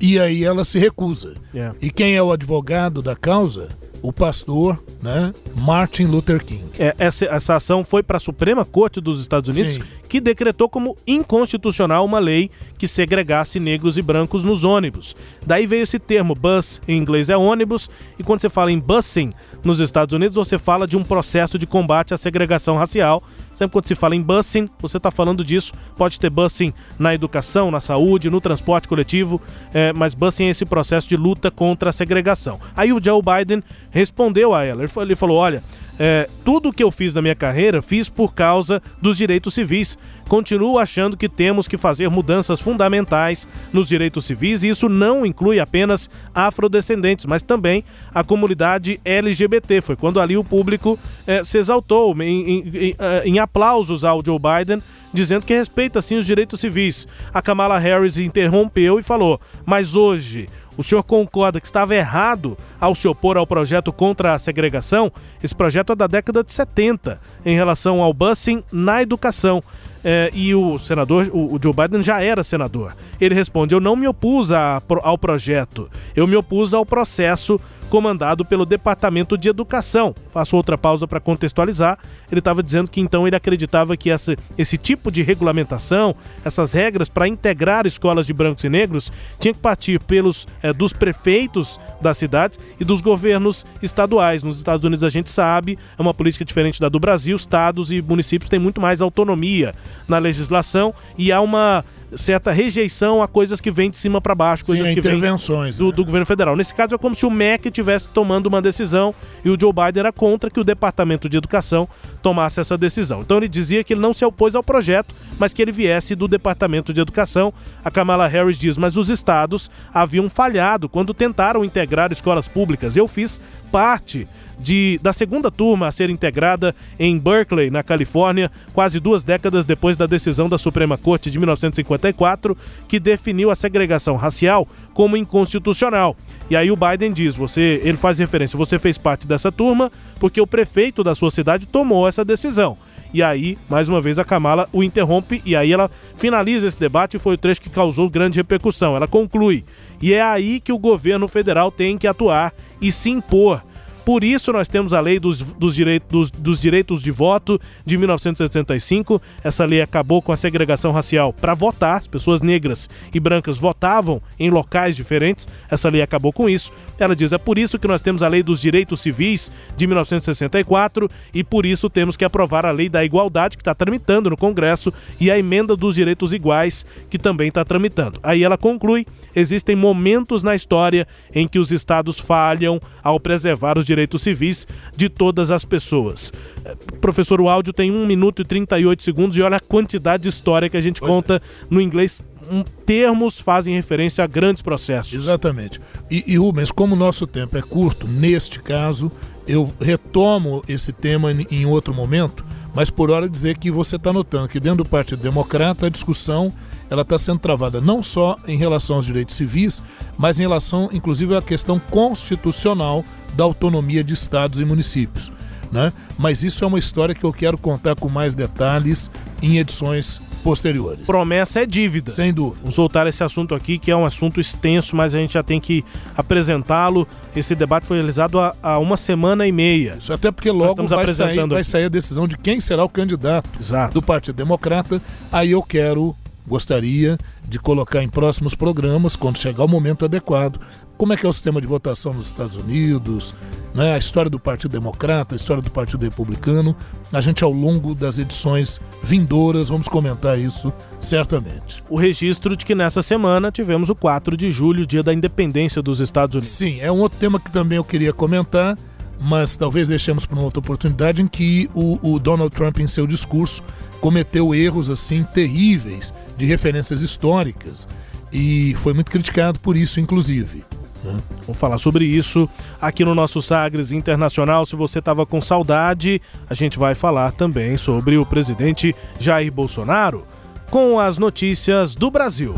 E aí ela se recusa. É. E quem é o advogado da causa? O pastor, né? Martin Luther King. É, essa, essa ação foi para a Suprema Corte dos Estados Unidos, Sim. Que decretou como inconstitucional uma lei que segregasse negros e brancos nos ônibus. Daí veio esse termo, bus em inglês é ônibus, e quando você fala em busing nos Estados Unidos, você fala de um processo de combate à segregação racial. Sempre quando se fala em busing, você está falando disso. Pode ter busing na educação, na saúde, no transporte coletivo, é, mas busing é esse processo de luta contra a segregação. Aí o Joe Biden respondeu a ela. Ele fa- Ele falou: olha, é, tudo que eu fiz na minha carreira, fiz por causa dos direitos civis. Continuo achando que temos que fazer mudanças fundamentais nos direitos civis, e isso não inclui apenas afrodescendentes, mas também a comunidade LGBT. Foi quando ali o público eh, se exaltou em, em- eh, em aplausos ao Joe Biden, dizendo que respeita sim os direitos civis. A Kamala Harris interrompeu e falou: Mas hoje o senhor concorda que estava errado ao se opor ao projeto contra a segregação? Esse projeto é da década de 70 em relação ao busing na educação. É, e o senador, o, Joe Biden já era senador. Ele responde: Eu não me opus a- ao projeto, eu me opus ao processo comandado pelo Departamento de Educação. Faço outra pausa para contextualizar. Ele estava dizendo que então ele acreditava que essa, esse tipo de regulamentação, essas regras para integrar escolas de brancos e negros, tinha que partir pelos eh, dos prefeitos das cidades e dos governos estaduais. Nos Estados Unidos a gente sabe, é uma política diferente da do Brasil. Estados e municípios têm muito mais autonomia na legislação e há uma certa rejeição a coisas que vêm de cima para baixo, coisas Sim, que vêm intervenções, do, né? do governo federal. Nesse caso é como se o MEC estivesse tomando uma decisão e o Joe Biden era contra que o Departamento de Educação tomasse essa decisão. Então ele dizia que ele não se opôs ao projeto, mas que ele viesse do Departamento de Educação. A Kamala Harris diz, mas os estados haviam falhado quando tentaram integrar escolas públicas. Eu fiz parte de, da segunda turma a ser integrada em Berkeley, na Califórnia, quase duas décadas depois da decisão da Suprema Corte de 1954, que definiu a segregação racial como inconstitucional. E aí o Biden diz, você, ele faz referência, você fez parte dessa turma porque o prefeito da sua cidade tomou essa decisão. E aí, mais uma vez, a Kamala o interrompe e aí ela finaliza esse debate e foi o trecho que causou grande repercussão. Ela conclui. E é aí que o governo federal tem que atuar e se impor. Por isso nós temos a lei dos, dos, direitos, dos, dos direitos de voto de 1965. Essa lei acabou com a segregação racial para votar. As pessoas negras e brancas votavam em locais diferentes. Essa lei acabou com isso. Ela diz: é por isso que nós temos a lei dos direitos civis de 1964 e por isso temos que aprovar a lei da igualdade que está tramitando no Congresso e a emenda dos direitos iguais que também está tramitando. Aí ela conclui: existem momentos na história em que os estados falham ao preservar os direitos civis de todas as pessoas. Eh, Professor, o áudio tem 1 minuto e 38 segundos e olha a quantidade de história que a gente conta no inglês. Um, termos fazem referência a grandes processos. Exatamente. E, e Rubens, como o nosso tempo é curto, neste caso, eu retomo esse tema em- em outro momento, mas por hora dizer que você está notando que dentro do Partido Democrata a discussão ela está sendo travada não só em relação aos direitos civis, mas em relação, inclusive, à questão constitucional da autonomia de estados e municípios. Né? Mas isso é uma história que eu quero contar com mais detalhes em edições posteriores. Promessa é dívida. Sem dúvida. Vamos soltar esse assunto aqui, que é um assunto extenso, mas a gente já tem que apresentá-lo. Esse debate foi realizado há, há uma semana e meia. Isso até porque logo vai sair, vai sair a decisão de quem será o candidato do Partido Democrata. Aí eu quero, gostaria de colocar em próximos programas, quando chegar o momento adequado, como é que é o sistema de votação nos Estados Unidos, né? a história do Partido Democrata, a história do Partido Republicano. A gente, ao longo das edições vindouras, vamos comentar isso certamente. O registro de que nessa semana tivemos o 4 de julho, dia da independência dos Estados Unidos. Sim, é um outro tema que também eu queria comentar, mas talvez deixemos para uma outra oportunidade em que o, o Donald Trump, em seu discurso, cometeu erros assim terríveis de referências históricas e foi muito criticado por isso, inclusive. né? Vamos falar sobre isso aqui no nosso Sagres Internacional. Se você estava com saudade, a gente vai falar também sobre o presidente Jair Bolsonaro com as notícias do Brasil.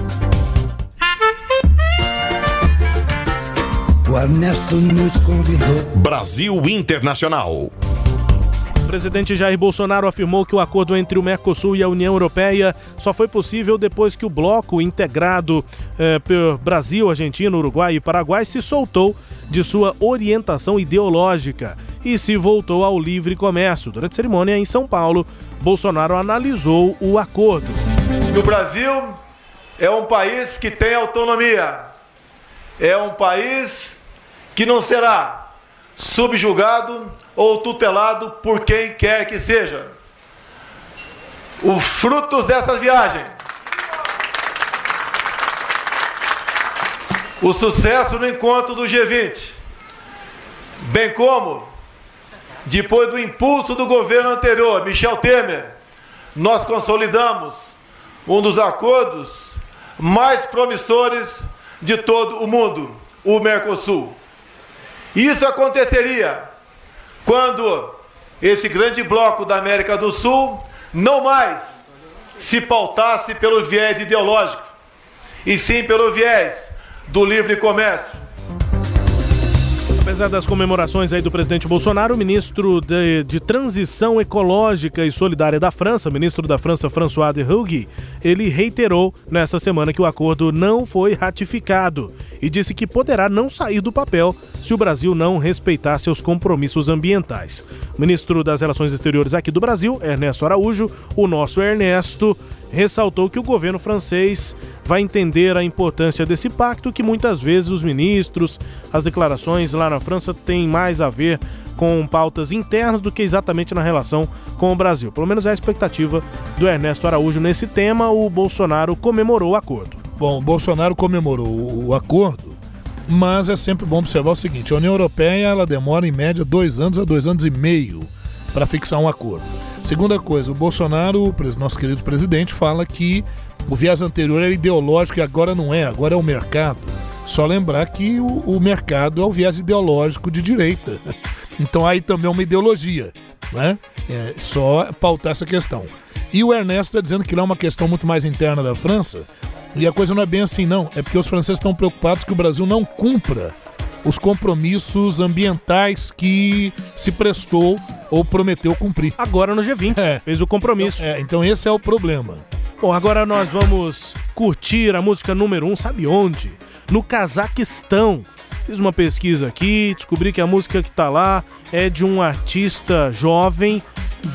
O Ernesto nos convidou. Brasil Internacional. O presidente Jair Bolsonaro afirmou que o acordo entre o Mercosul e a União Europeia só foi possível depois que o bloco integrado eh, por Brasil, Argentina, Uruguai e Paraguai se soltou de sua orientação ideológica e se voltou ao livre comércio. Durante a cerimônia em São Paulo, Bolsonaro analisou o acordo. O Brasil é um país que tem autonomia. É um país que não será subjugado ou tutelado por quem quer que seja. Os frutos dessa viagem, o sucesso no encontro do G20, bem como depois do impulso do governo anterior, Michel Temer, nós consolidamos um dos acordos mais promissores de todo o mundo, o Mercosul. Isso aconteceria quando esse grande bloco da América do Sul não mais se pautasse pelo viés ideológico, e sim pelo viés do livre comércio. Apesar das comemorações aí do presidente Bolsonaro, o ministro de, de Transição Ecológica e Solidária da França, ministro da França François de Rugy, ele reiterou nessa semana que o acordo não foi ratificado e disse que poderá não sair do papel se o Brasil não respeitar seus compromissos ambientais. O ministro das Relações Exteriores aqui do Brasil, Ernesto Araújo, o nosso Ernesto, ressaltou que o governo francês vai entender a importância desse pacto, que muitas vezes os ministros, as declarações lá na França têm mais a ver com pautas internas do que exatamente na relação com o Brasil. Pelo menos é a expectativa do Ernesto Araújo nesse tema. O Bolsonaro comemorou o acordo. Bom, Bolsonaro comemorou o acordo, mas é sempre bom observar o seguinte: a União Europeia ela demora em média dois anos a dois anos e meio para fixar um acordo. Segunda coisa, o Bolsonaro, nosso querido presidente, fala que o viés anterior era ideológico e agora não é, agora é o mercado. Só lembrar que o, o mercado é o viés ideológico de direita. Então aí também é uma ideologia, né? É só pautar essa questão. E o Ernesto está dizendo que lá é uma questão muito mais interna da França. E a coisa não é bem assim, não. É porque os franceses estão preocupados que o Brasil não cumpra os compromissos ambientais que se prestou ou prometeu cumprir. Agora no G20, é. fez o compromisso. Então, é, então esse é o problema. Bom, agora nós vamos curtir a música número um, sabe onde? No Cazaquistão. Fiz uma pesquisa aqui, descobri que a música que tá lá é de um artista jovem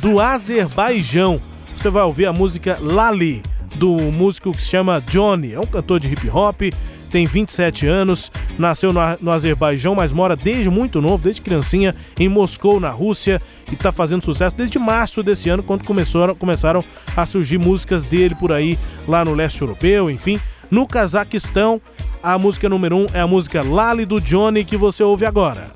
do Azerbaijão. Você vai ouvir a música Lali, do músico que se chama Johnny. É um cantor de hip hop, tem 27 anos, nasceu no, no Azerbaijão, mas mora desde muito novo, desde criancinha, em Moscou, na Rússia, e está fazendo sucesso desde março desse ano, quando começou, começaram a surgir músicas dele por aí, lá no leste europeu, enfim. No Cazaquistão, a música número 1 um é a música Lali do Johnny que você ouve agora.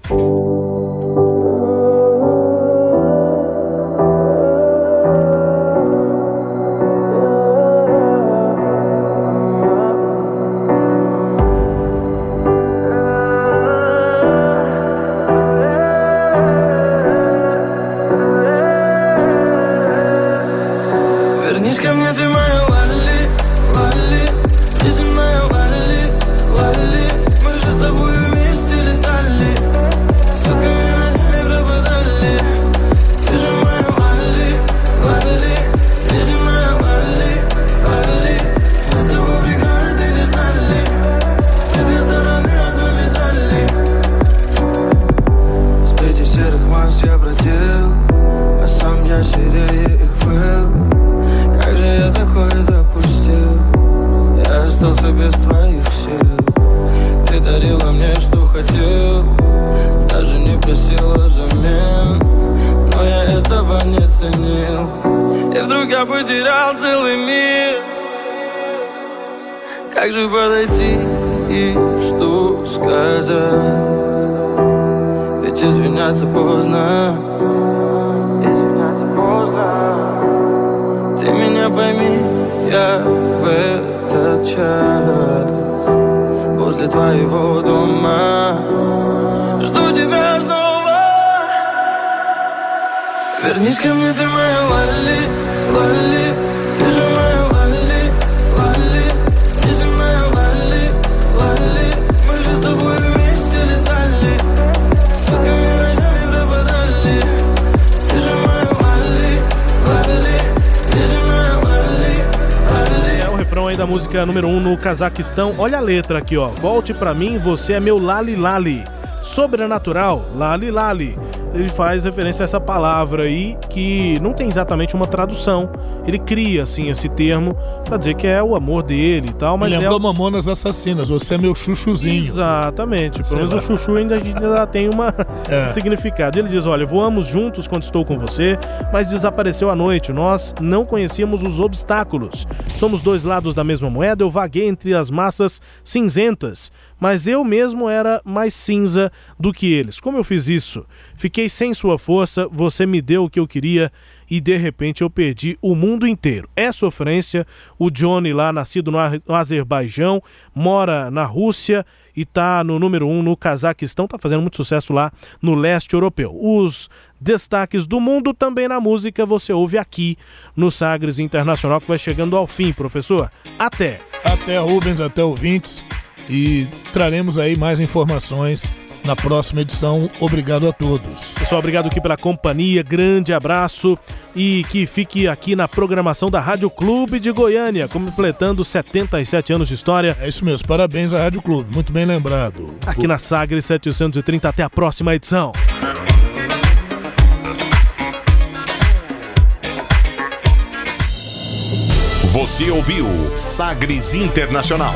Cazaquistão. Olha a letra aqui, ó. Volte para mim, você é meu Lali Lali. Sobrenatural, Lali Lali ele faz referência a essa palavra aí que não tem exatamente uma tradução. Ele cria assim esse termo para dizer que é o amor dele e tal, mas Me lembrou é... Mamonas Assassinas, você é meu chuchuzinho. Exatamente. Pelo menos o chuchu ainda, ainda tem uma é. significado. Ele diz: "Olha, voamos juntos quando estou com você, mas desapareceu à noite. Nós não conhecíamos os obstáculos. Somos dois lados da mesma moeda. Eu vaguei entre as massas cinzentas." Mas eu mesmo era mais cinza do que eles. Como eu fiz isso? Fiquei sem sua força, você me deu o que eu queria e de repente eu perdi o mundo inteiro. É sofrência. O Johnny, lá nascido no Azerbaijão, mora na Rússia e tá no número um no Cazaquistão, tá fazendo muito sucesso lá no leste europeu. Os destaques do mundo também na música você ouve aqui no Sagres Internacional, que vai chegando ao fim, professor. Até! Até, Rubens, até ouvintes e traremos aí mais informações na próxima edição. Obrigado a todos. Pessoal, obrigado aqui pela companhia, grande abraço e que fique aqui na programação da Rádio Clube de Goiânia, completando 77 anos de história. É isso mesmo, parabéns à Rádio Clube, muito bem lembrado. Aqui na Sagre 730, até a próxima edição. Você ouviu Sagres Internacional.